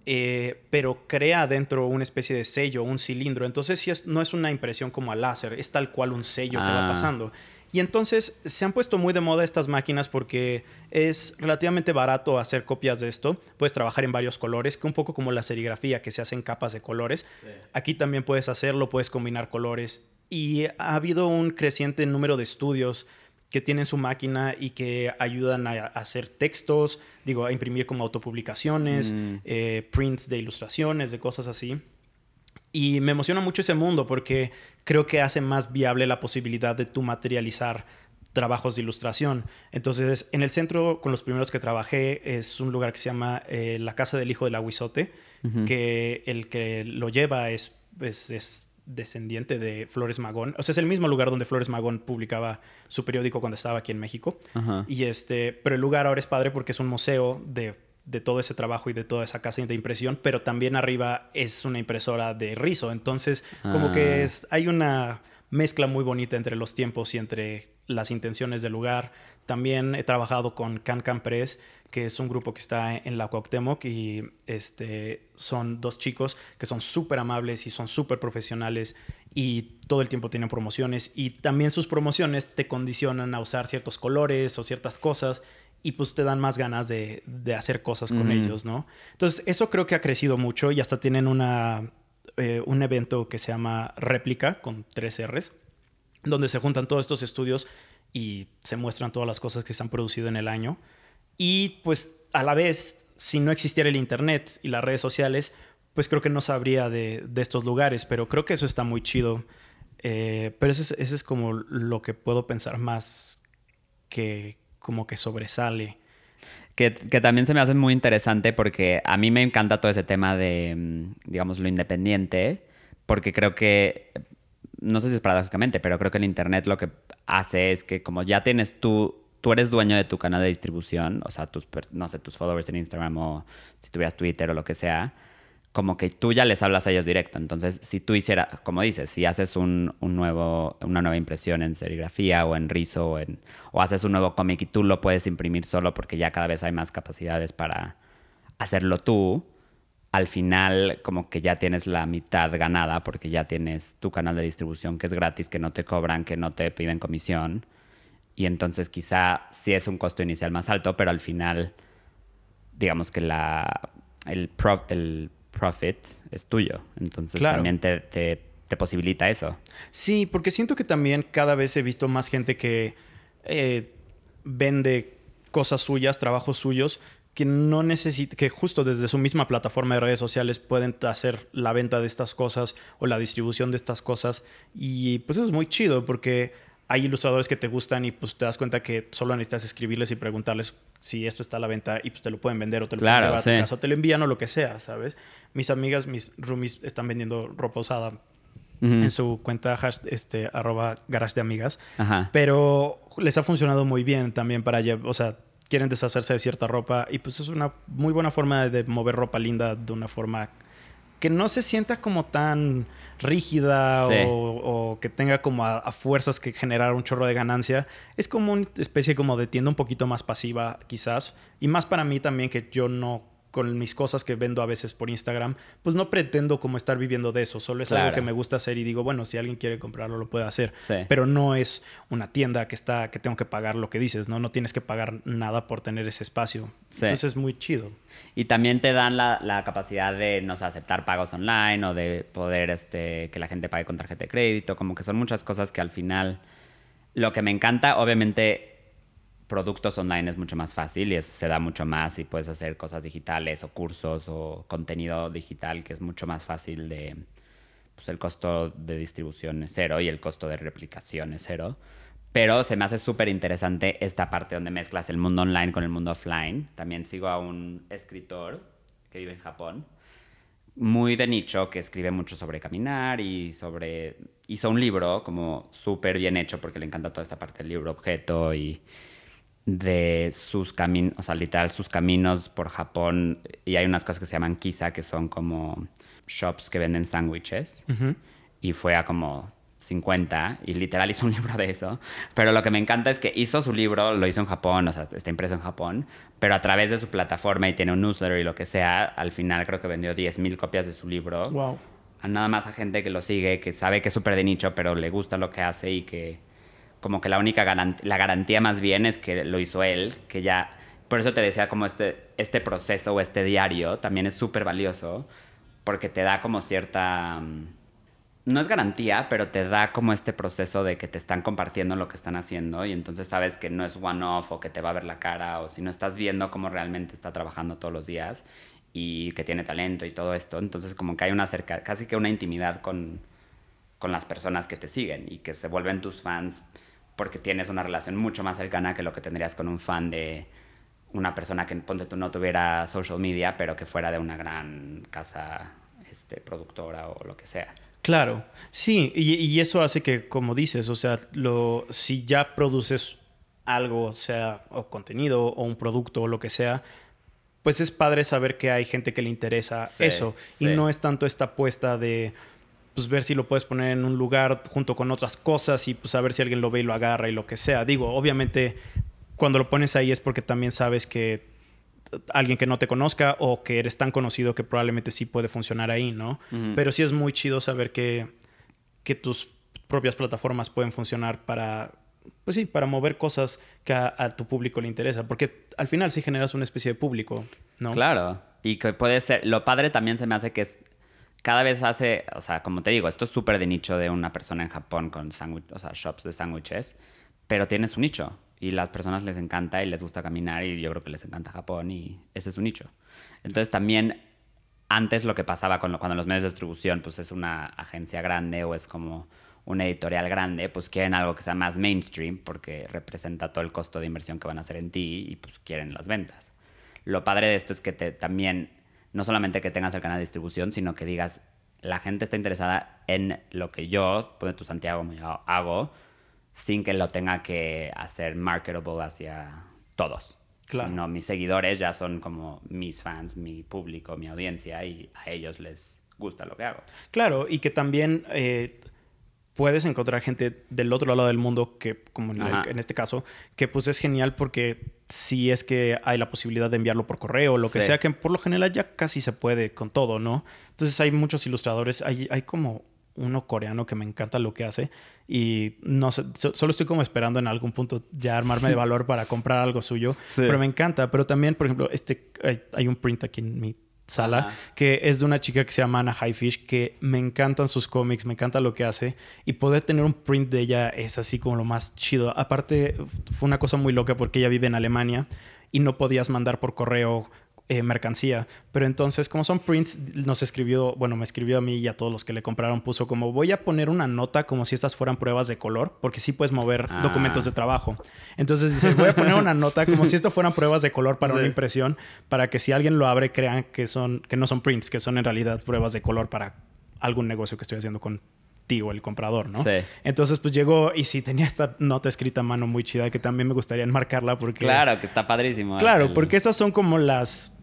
eh, pero crea dentro una especie de sello, un cilindro. Entonces, si es, no es una impresión como a láser, es tal cual un sello que va ah. pasando. Y entonces se han puesto muy de moda estas máquinas porque es relativamente barato hacer copias de esto. Puedes trabajar en varios colores, que un poco como la serigrafía, que se hace en capas de colores. Aquí también puedes hacerlo, puedes combinar colores. Y ha habido un creciente número de estudios que tienen su máquina y que ayudan a, hacer textos, digo, a imprimir como autopublicaciones, mm. eh, prints de ilustraciones, de cosas así. Y me emociona mucho ese mundo porque creo que hace más viable la posibilidad de tú materializar trabajos de ilustración. Entonces, en el centro, con los primeros que trabajé, es un lugar que se llama eh, la Casa del Hijo del Aguizote, que el que lo lleva es, es, descendiente de Flores Magón. O sea, es el mismo lugar donde Flores Magón publicaba su periódico cuando estaba aquí en México. Y este, pero el lugar ahora es padre porque es un museo de de todo ese trabajo y de toda esa casa de impresión, pero también arriba es una impresora de rizo. Entonces, como que ah. es, hay una mezcla muy bonita entre los tiempos y entre las intenciones del lugar. También he trabajado con Can Can Press, que es un grupo que está en la Cuauhtémoc y este, son dos chicos que son súper amables y son súper profesionales y todo el tiempo tienen promociones y también sus promociones te condicionan a usar ciertos colores o ciertas cosas y pues te dan más ganas de, hacer cosas con ellos, ¿no? Entonces, eso creo que ha crecido mucho y hasta tienen una, eh, un evento que se llama Réplica con tres R's, donde se juntan todos estos estudios y se muestran todas las cosas que se han producido en el año. Y pues a la vez, si no existiera el Internet y las redes sociales, pues creo que no sabría de, estos lugares, pero creo que eso está muy chido. Eh, pero ese ese es como lo que puedo pensar más que, como que sobresale. Que, también se me hace muy interesante porque a mí me encanta todo ese tema de, mm, digamos, lo independiente, porque creo que, no sé si es paradójicamente, pero creo que el Internet lo que hace es que como ya tienes tú, tú eres dueño de tu canal de distribución, o sea, tus, no sé, tus followers en Instagram o si tuvieras Twitter o lo que sea, como que tú ya les hablas a ellos directo. Entonces, si tú hicieras, como dices, si haces un, nuevo, una nueva impresión en serigrafía o en rizo o, en, o haces un nuevo cómic y tú lo puedes imprimir solo porque ya cada vez hay más capacidades para hacerlo tú, al final como que ya tienes la mitad ganada porque ya tienes tu canal de distribución que es gratis, que no te cobran, que no te piden comisión. Y entonces quizá sí es un costo inicial más alto, pero al final, digamos que la, el, el profit es tuyo. Entonces también te, posibilita eso. Sí, porque siento que también cada vez he visto más gente que eh, vende cosas suyas, trabajos suyos, que no necesita, que justo desde su misma plataforma de redes sociales pueden hacer la venta de estas cosas o la distribución de estas cosas. Y pues eso es muy chido porque hay ilustradores que te gustan y pues te das cuenta que solo necesitas escribirles y preguntarles si esto está a la venta y pues te lo pueden vender o te lo pueden llevar a tu casa o te lo envían o lo que sea, ¿sabes? Mis amigas, mis roomies están vendiendo ropa usada en su cuenta este, arroba garage de amigas. Pero les ha funcionado muy bien también para, o sea, quieren deshacerse de cierta ropa y pues es una muy buena forma de mover ropa linda de una forma que no se sienta como tan rígida o, que tenga como a, fuerzas que generar un chorro de ganancia. Es como una especie como de tienda un poquito más pasiva quizás. Y más para mí también que yo no con mis cosas que vendo a veces por Instagram, pues no pretendo como estar viviendo de eso, solo es algo que me gusta hacer y digo, bueno, si alguien quiere comprarlo lo puede hacer, pero no es una tienda que está que tengo que pagar lo que dices, ¿no? No tienes que pagar nada por tener ese espacio. Entonces es muy chido. Y también te dan la, capacidad de, no sé, aceptar pagos online o de poder este, que la gente pague con tarjeta de crédito, como que son muchas cosas que al final lo que me encanta, obviamente productos online es mucho más fácil y se da mucho más y puedes hacer cosas digitales o cursos o contenido digital que es mucho más fácil de, pues el costo de distribución es cero y el costo de replicación es cero. Pero se me hace súper interesante esta parte donde mezclas el mundo online con el mundo offline. También sigo a un escritor que vive en Japón, muy de nicho, que escribe mucho sobre caminar y sobre... Hizo un libro como súper bien hecho porque le encanta toda esta parte del libro objeto y de sus caminos, o sea, literal sus caminos por Japón. Y hay unas cosas que se llaman kisa, que son como shops que venden sándwiches. Y fue a como 50 y literal hizo un *laughs* libro de eso. Pero lo que me encanta es que hizo su libro, lo hizo en Japón, o sea, está impreso en Japón, pero a través de su plataforma y tiene un newsletter y lo que sea, al final creo que vendió 10.000 copias de su libro. Wow. A nada más a gente que lo sigue, que sabe que es súper de nicho, pero le gusta lo que hace y que como que la única garantía, la garantía más bien es que lo hizo él, que ya, por eso te decía como este, este proceso o este diario también es súper valioso, porque te da como cierta, mm, no es garantía, pero te da como este proceso de que te están compartiendo lo que están haciendo y entonces sabes que no es one-off o que te va a ver la cara o si no estás viendo cómo realmente está trabajando todos los días y que tiene talento y todo esto, entonces como que hay una cerca, casi que una intimidad con, con las personas que te siguen y que se vuelven tus fans porque tienes una relación mucho más cercana que lo que tendrías con un fan de una persona que ponte tú no tuviera social media, pero que fuera de una gran casa este, productora o lo que sea. Claro, sí, y, eso hace que, como dices, o sea, lo, si ya produces algo, sea o contenido o un producto o lo que sea, pues es padre saber que hay gente que le interesa eso. Y no es tanto esta apuesta de pues ver si lo puedes poner en un lugar junto con otras cosas y pues a ver si alguien lo ve y lo agarra y lo que sea. Digo, obviamente cuando lo pones ahí es porque también sabes que alguien que no te conozca o que eres tan conocido que probablemente sí puede funcionar ahí, ¿no? Pero sí es muy chido saber que, que tus propias plataformas pueden funcionar para, pues sí, para mover cosas que a, a, tu público le interesa, porque al final sí generas una especie de público, ¿no? Claro, y que puede ser, lo padre también se me hace que es cada vez hace, o sea, como te digo, esto es súper de nicho de una persona en Japón con o sea, shops de sándwiches, pero tiene su nicho y las personas les encanta y les gusta caminar y yo creo que les encanta Japón y ese es su nicho. Entonces también antes lo que pasaba con cuando los medios de distribución pues es una agencia grande o es como una editorial grande, pues quieren algo que sea más mainstream porque representa todo el costo de inversión que van a hacer en ti y pues quieren las ventas. Lo padre de esto es que también no solamente que tengas el canal de distribución, sino que digas, la gente está interesada en lo que yo, pone tu Santiago, hago, sin que lo tenga que hacer marketable hacia todos. Claro. Sino mis seguidores ya son como mis fans, mi público, mi audiencia, y a ellos les gusta lo que hago. Claro, y que también eh, puedes encontrar gente del otro lado del mundo, que como en, este caso, que pues es genial porque si es que hay la posibilidad de enviarlo por correo o lo que sea, que por lo general ya casi se puede con todo, ¿no? Entonces hay muchos ilustradores, hay, hay como uno coreano que me encanta lo que hace y no sé, solo estoy como esperando en algún punto ya armarme de valor para comprar algo suyo, pero me encanta, pero también, por ejemplo, este hay un print aquí en mi sala, que es de una chica que se llama Anna Highfish, que me encantan sus cómics, me encanta lo que hace, y poder tener un print de ella es así como lo más chido. Aparte, fue una cosa muy loca porque ella vive en Alemania y no podías mandar por correo eh, mercancía. Pero entonces, como son prints, nos escribió, bueno, me escribió a mí y a todos los que le compraron, puso como voy a poner una nota como si estas fueran pruebas de color, porque sí puedes mover ah. documentos de trabajo. Entonces dice, voy a poner una nota como si esto fueran pruebas de color para una impresión, para que si alguien lo abre crean que son, que no son prints, que son en realidad pruebas de color para algún negocio que estoy haciendo con o el comprador, ¿no? Sí. Entonces, pues llegó y sí tenía esta nota escrita a mano muy chida que también me gustaría enmarcarla porque... Claro, que está padrísimo. Claro, porque esas son como las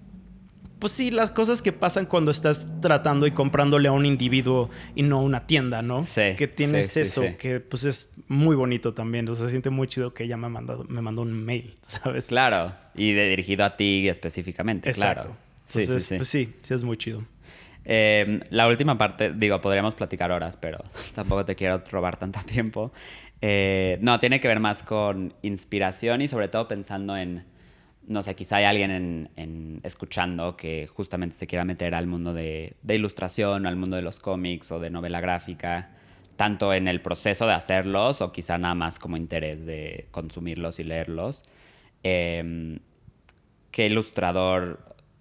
pues sí, las cosas que pasan cuando estás tratando y comprándole a un individuo y no a una tienda, ¿no? Sí. Que tienes eso, que pues es muy bonito también. O sea, se siente muy chido que ella me, ha mandado, me mandó un mail, *laughs* ¿sabes? Claro. Y de, dirigido a ti específicamente, Exacto. claro. Sí, sí, sí. Pues sí, sí es muy chido. Em, la última parte, digo, podríamos platicar horas, pero *laughs* tampoco te quiero robar tanto tiempo. Eh, no, tiene que ver más con inspiración y sobre todo pensando en, no sé, quizá hay alguien en, escuchando que justamente se quiera meter al mundo de, de ilustración, al mundo de los cómics o de novela gráfica tanto en el proceso de hacerlos o quizá nada más como interés de consumirlos y leerlos. Em, ¿Qué ilustrador,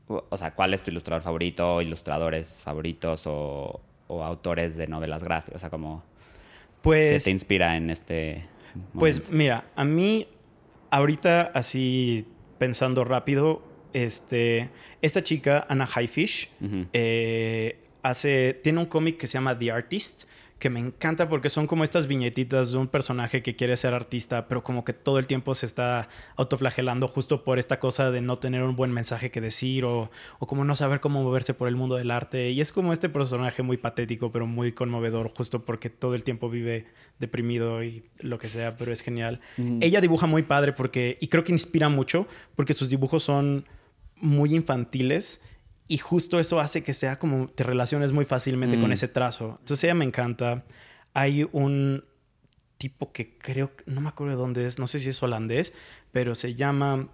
o sea, cuál es tu ilustrador favorito, ilustradores favoritos o, autores de novelas gráficas? O sea, como pues, te inspira en este... Pues mira, a mí ahorita así pensando rápido, este, esta chica, Anna Highfish, eh, hace, tiene un cómic que se llama The Artist, que me encanta porque son como estas viñetitas de un personaje que quiere ser artista, pero como que todo el tiempo se está autoflagelando justo por esta cosa de no tener un buen mensaje que decir o, o como no saber cómo moverse por el mundo del arte. Y es como este personaje muy patético, pero muy conmovedor, justo porque todo el tiempo vive deprimido y lo que sea, pero es genial. Ella dibuja muy padre porque, y creo que inspira mucho, porque sus dibujos son muy infantiles y justo eso hace que sea como te relaciones muy fácilmente con mm. ese trazo. Entonces ella me encanta. Hay un tipo que creo, no me acuerdo de dónde es, no sé si es holandés, pero se llama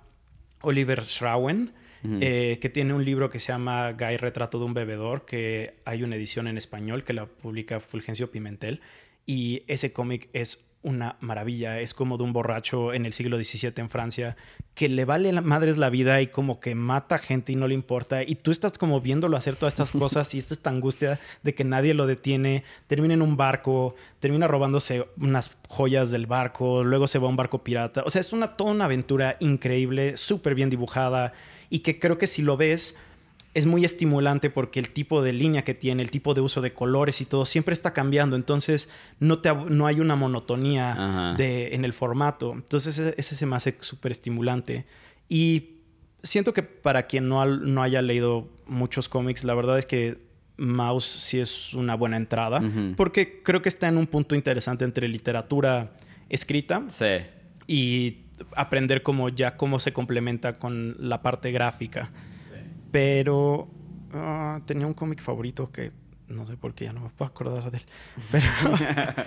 Oliver Schrauen, eh, que tiene un libro que se llama Guy Retrato de un Bebedor, que hay una edición en español que la publica Fulgencio Pimentel. Y ese cómic es una maravilla. Es como de un borracho en el siglo XVII en Francia que le vale la madres la vida y como que mata gente y no le importa. Y tú estás como viéndolo hacer todas estas cosas y esta angustia de que nadie lo detiene. Termina en un barco, termina robándose unas joyas del barco, luego se va a un barco pirata. O sea, es una, toda una aventura increíble, súper bien dibujada y que creo que si lo ves es muy estimulante porque el tipo de línea que tiene, el tipo de uso de colores y todo siempre está cambiando. Entonces no, te, no hay una monotonía de, en el formato. Entonces ese, se me hace súper estimulante. Y siento que para quien no, no haya leído muchos cómics, la verdad es que Mouse sí es una buena entrada. Porque creo que está en un punto interesante entre literatura escrita y aprender cómo ya cómo se complementa con la parte gráfica. Pero ah, tenía un cómic favorito que no sé por qué ya no me puedo acordar de él. *laughs* Pero,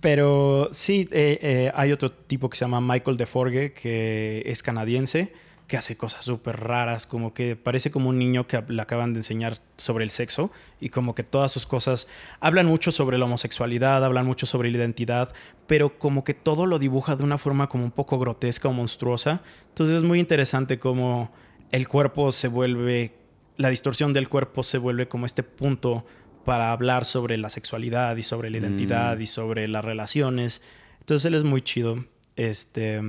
pero sí, eh, eh, hay otro tipo que se llama Michael DeForge, que es canadiense, que hace cosas súper raras, como que parece como un niño que le acaban de enseñar sobre el sexo y como que todas sus cosas hablan mucho sobre la homosexualidad, hablan mucho sobre la identidad, pero como que todo lo dibuja de una forma como un poco grotesca o monstruosa. Entonces es muy interesante como el cuerpo se vuelve, la distorsión del cuerpo se vuelve como este punto para hablar sobre la sexualidad y sobre la identidad mm. y sobre las relaciones. Entonces él es muy chido. Este.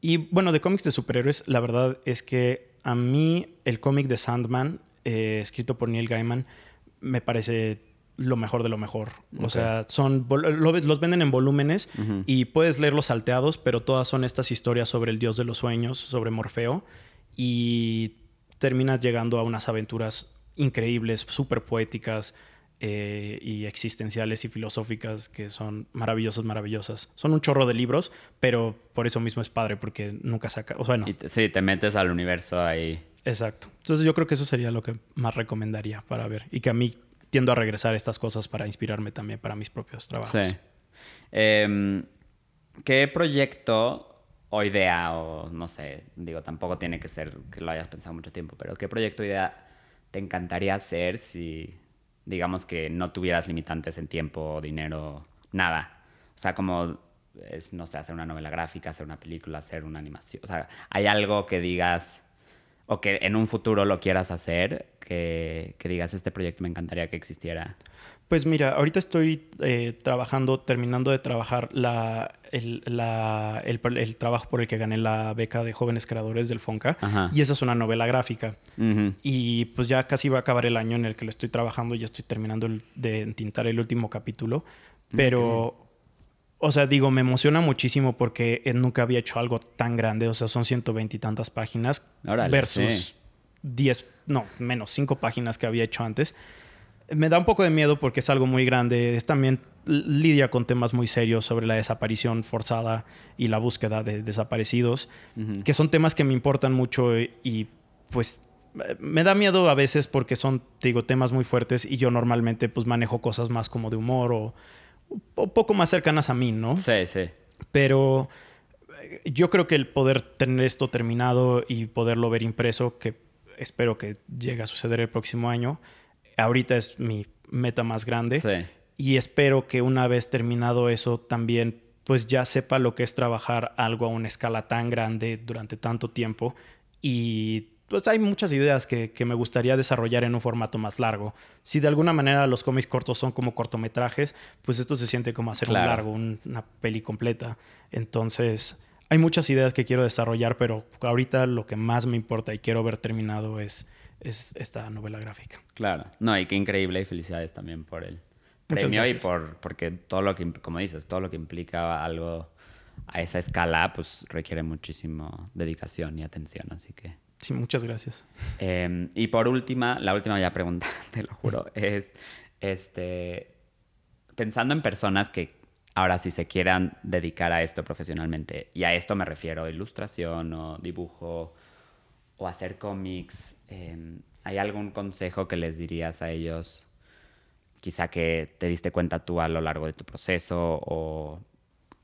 Y bueno, de cómics de superhéroes, la verdad es que a mí el cómic de Sandman, eh, escrito por Neil Gaiman, me parece lo mejor de lo mejor. O sea, son los venden en volúmenes y puedes leerlos salteados, pero todas son estas historias sobre el dios de los sueños, sobre Morfeo y terminas llegando a unas aventuras increíbles, súper poéticas eh, y existenciales y filosóficas que son maravillosas, maravillosas. Son un chorro de libros, pero por eso mismo es padre, porque nunca saca... O sea, sí, te metes al universo ahí. Exacto. Entonces yo creo que eso sería lo que más recomendaría para ver y que a mí tiendo a regresar a estas cosas para inspirarme también para mis propios trabajos. Sí. Em, ¿Qué proyecto o idea, o no sé, digo, tampoco tiene que ser que lo hayas pensado mucho tiempo, pero ¿qué proyecto o idea te encantaría hacer si, digamos, que no tuvieras limitantes en tiempo, dinero, nada? O sea, como, es, no sé, hacer una novela gráfica, hacer una película, hacer una animación. O sea, ¿hay algo que digas o que en un futuro lo quieras hacer, que, que digas, este proyecto me encantaría que existiera? Pues mira, ahorita estoy eh, trabajando, terminando de trabajar la, el, trabajo por el que gané la beca de jóvenes creadores del FONCA. Y esa es una novela gráfica. Y pues ya casi va a acabar el año en el que lo estoy trabajando. Ya estoy terminando de entintar el último capítulo. Pero, o sea, digo, me emociona muchísimo porque nunca había hecho algo tan grande. O sea, son ciento y tantas páginas versus 10, no, menos 5 páginas que había hecho antes me da un poco de miedo porque es algo muy grande. Es también lidia con temas muy serios sobre la desaparición forzada y la búsqueda de desaparecidos, que son temas que me importan mucho y, pues me da miedo a veces porque son, te digo, temas muy fuertes y yo normalmente pues manejo cosas más como de humor o, un poco más cercanas a mí, ¿no? Sí, sí. Pero eh, yo creo que el poder tener esto terminado y poderlo ver impreso, que espero que llegue a suceder el próximo año, ahorita es mi meta más grande. Sí. Y espero que una vez terminado eso también pues ya sepa lo que es trabajar algo a una escala tan grande durante tanto tiempo y pues hay muchas ideas que, me gustaría desarrollar en un formato más largo. Si de alguna manera los cómics cortos son como cortometrajes, pues esto se siente como hacer un largo, una peli completa. Entonces, hay muchas ideas que quiero desarrollar, pero ahorita lo que más me importa y quiero ver terminado es, es esta novela gráfica. Claro. No, y qué increíble y felicidades también por el premio y por porque todo lo que, como dices, todo lo que implica algo a esa escala, pues requiere muchísimo dedicación y atención, así que... Sí, muchas gracias. Em, y por última, la última ya pregunta, *laughs* te lo juro, es, este, pensando en personas que ahora si se quieran dedicar a esto profesionalmente, y a esto me refiero, ilustración o dibujo o hacer cómics, em, ¿hay algún consejo que les dirías a ellos? Quizá que te diste cuenta tú a lo largo de tu proceso o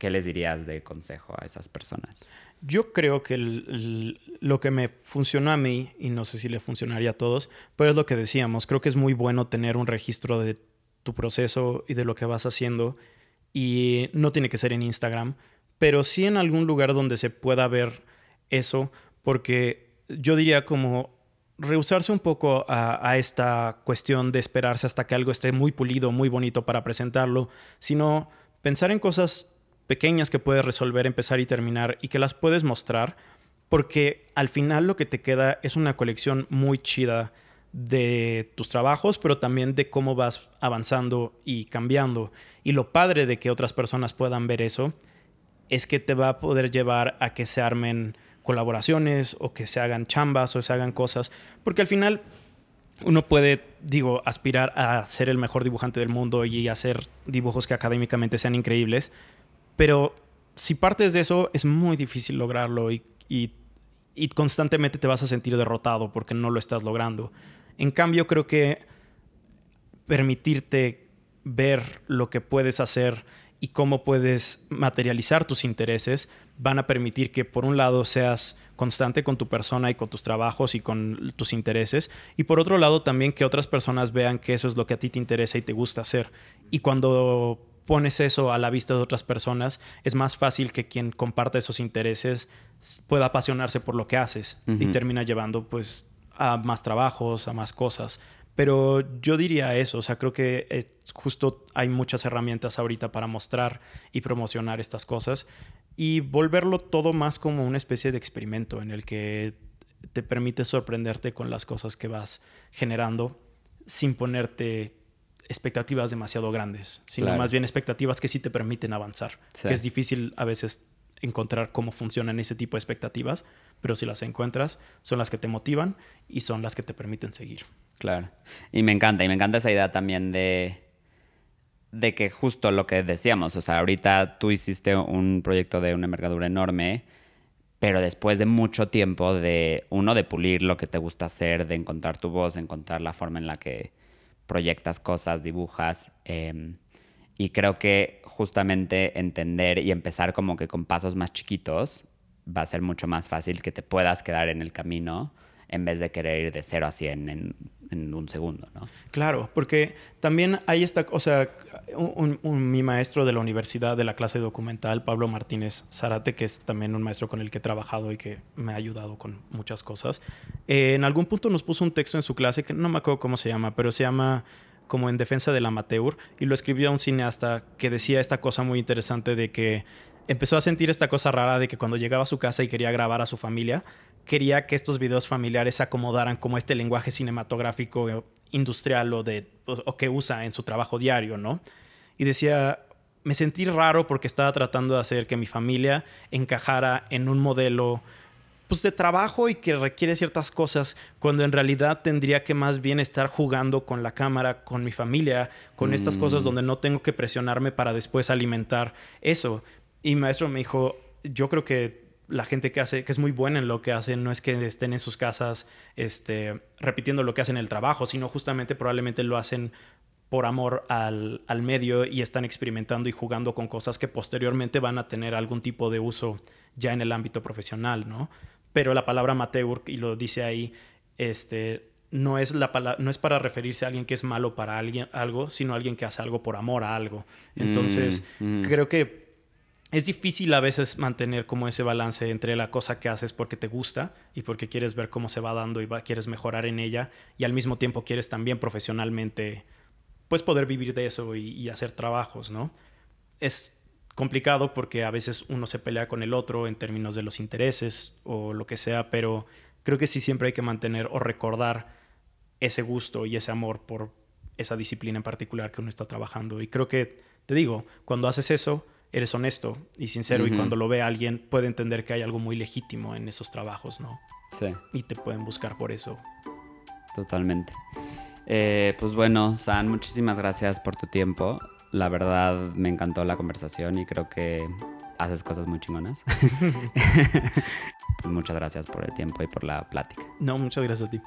¿qué les dirías de consejo a esas personas? Yo creo que lo que me funcionó a mí, y no sé si le funcionaría a todos, pero es lo que decíamos, creo que es muy bueno tener un registro de tu proceso y de lo que vas haciendo, y no tiene que ser en Instagram, pero sí en algún lugar donde se pueda ver eso, porque yo diría como rehusarse un poco a, esta cuestión de esperarse hasta que algo esté muy pulido, muy bonito para presentarlo, sino pensar en cosas pequeñas que puedes resolver, empezar y terminar y que las puedes mostrar, porque al final lo que te queda es una colección muy chida de tus trabajos, pero también de cómo vas avanzando y cambiando. Y lo padre de que otras personas puedan ver eso es que te va a poder llevar a que se armen colaboraciones o que se hagan chambas o se hagan cosas, porque al final uno puede, digo, aspirar a ser el mejor dibujante del mundo y hacer dibujos que académicamente sean increíbles, pero si partes de eso, es muy difícil lograrlo y, constantemente te vas a sentir derrotado porque no lo estás logrando. En cambio, creo que permitirte ver lo que puedes hacer y cómo puedes materializar tus intereses van a permitir que por un lado seas constante con tu persona y con tus trabajos y con tus intereses y por otro lado también que otras personas vean que eso es lo que a ti te interesa y te gusta hacer. Y cuando pones eso a la vista de otras personas, es más fácil que quien comparta esos intereses pueda apasionarse por lo que haces y termina llevando pues a más trabajos, a más cosas. Pero yo diría eso, o sea, creo que eh, justo hay muchas herramientas ahorita para mostrar y promocionar estas cosas y volverlo todo más como una especie de experimento en el que te permite sorprenderte con las cosas que vas generando sin ponerte expectativas demasiado grandes, sino más bien expectativas que sí te permiten avanzar. Que es difícil a veces encontrar cómo funcionan ese tipo de expectativas, pero si las encuentras, son las que te motivan y son las que te permiten seguir. Claro. Y me encanta, y me encanta esa idea también de, de que justo lo que decíamos, o sea, ahorita tú hiciste un proyecto de una envergadura enorme, pero después de mucho tiempo de, uno, de pulir lo que te gusta hacer, de encontrar tu voz, de encontrar la forma en la que proyectas cosas, dibujas. Em, y creo que justamente entender y empezar como que con pasos más chiquitos va a ser mucho más fácil que te puedas quedar en el camino en vez de querer ir de cero a 100 en, en un segundo. Claro, porque también hay esta, o sea, mi maestro de la universidad de la clase documental, Pablo Martínez Zarate, que es también un maestro con el que he trabajado y que me ha ayudado con muchas cosas, eh, en algún punto nos puso un texto en su clase que no me acuerdo cómo se llama, pero se llama como en defensa del amateur y lo escribió un cineasta que decía esta cosa muy interesante de que empezó a sentir esta cosa rara de que cuando llegaba a su casa y quería grabar a su familia, quería que estos videos familiares se acomodaran como este lenguaje cinematográfico industrial o, de, o, que usa en su trabajo diario, ¿no? Y decía, me sentí raro porque estaba tratando de hacer que mi familia encajara en un modelo pues, de trabajo y que requiere ciertas cosas, cuando en realidad tendría que más bien estar jugando con la cámara, con mi familia, con estas cosas mm. donde no tengo que presionarme para después alimentar eso. Y mi maestro me dijo, yo creo que la gente que hace, que es muy buena en lo que hacen, no es que estén en sus casas este, repitiendo lo que hacen en el trabajo, sino justamente probablemente lo hacen por amor al, al, medio y están experimentando y jugando con cosas que posteriormente van a tener algún tipo de uso ya en el ámbito profesional, ¿no? Pero la palabra amateur, y lo dice ahí, este, no, es la no es para referirse a alguien que es malo para alguien, algo, sino a alguien que hace algo por amor a algo. Entonces, mm, mm. creo que es difícil a veces mantener como ese balance entre la cosa que haces porque te gusta y porque quieres ver cómo se va dando y quieres mejorar en ella y al mismo tiempo quieres también profesionalmente pues poder vivir de eso y, hacer trabajos, ¿no? Es complicado porque a veces uno se pelea con el otro en términos de los intereses o lo que sea, pero creo que sí siempre hay que mantener o recordar ese gusto y ese amor por esa disciplina en particular que uno está trabajando. Y creo que, te digo, cuando haces eso, eres honesto y sincero y cuando lo ve alguien puede entender que hay algo muy legítimo en esos trabajos, ¿no? Sí. Y te pueden buscar por eso. Totalmente. Eh, pues bueno, San, muchísimas gracias por tu tiempo. La verdad me encantó la conversación y creo que haces cosas muy chingonas. *laughs* *laughs* pues muchas gracias por el tiempo y por la plática. No, muchas gracias a ti.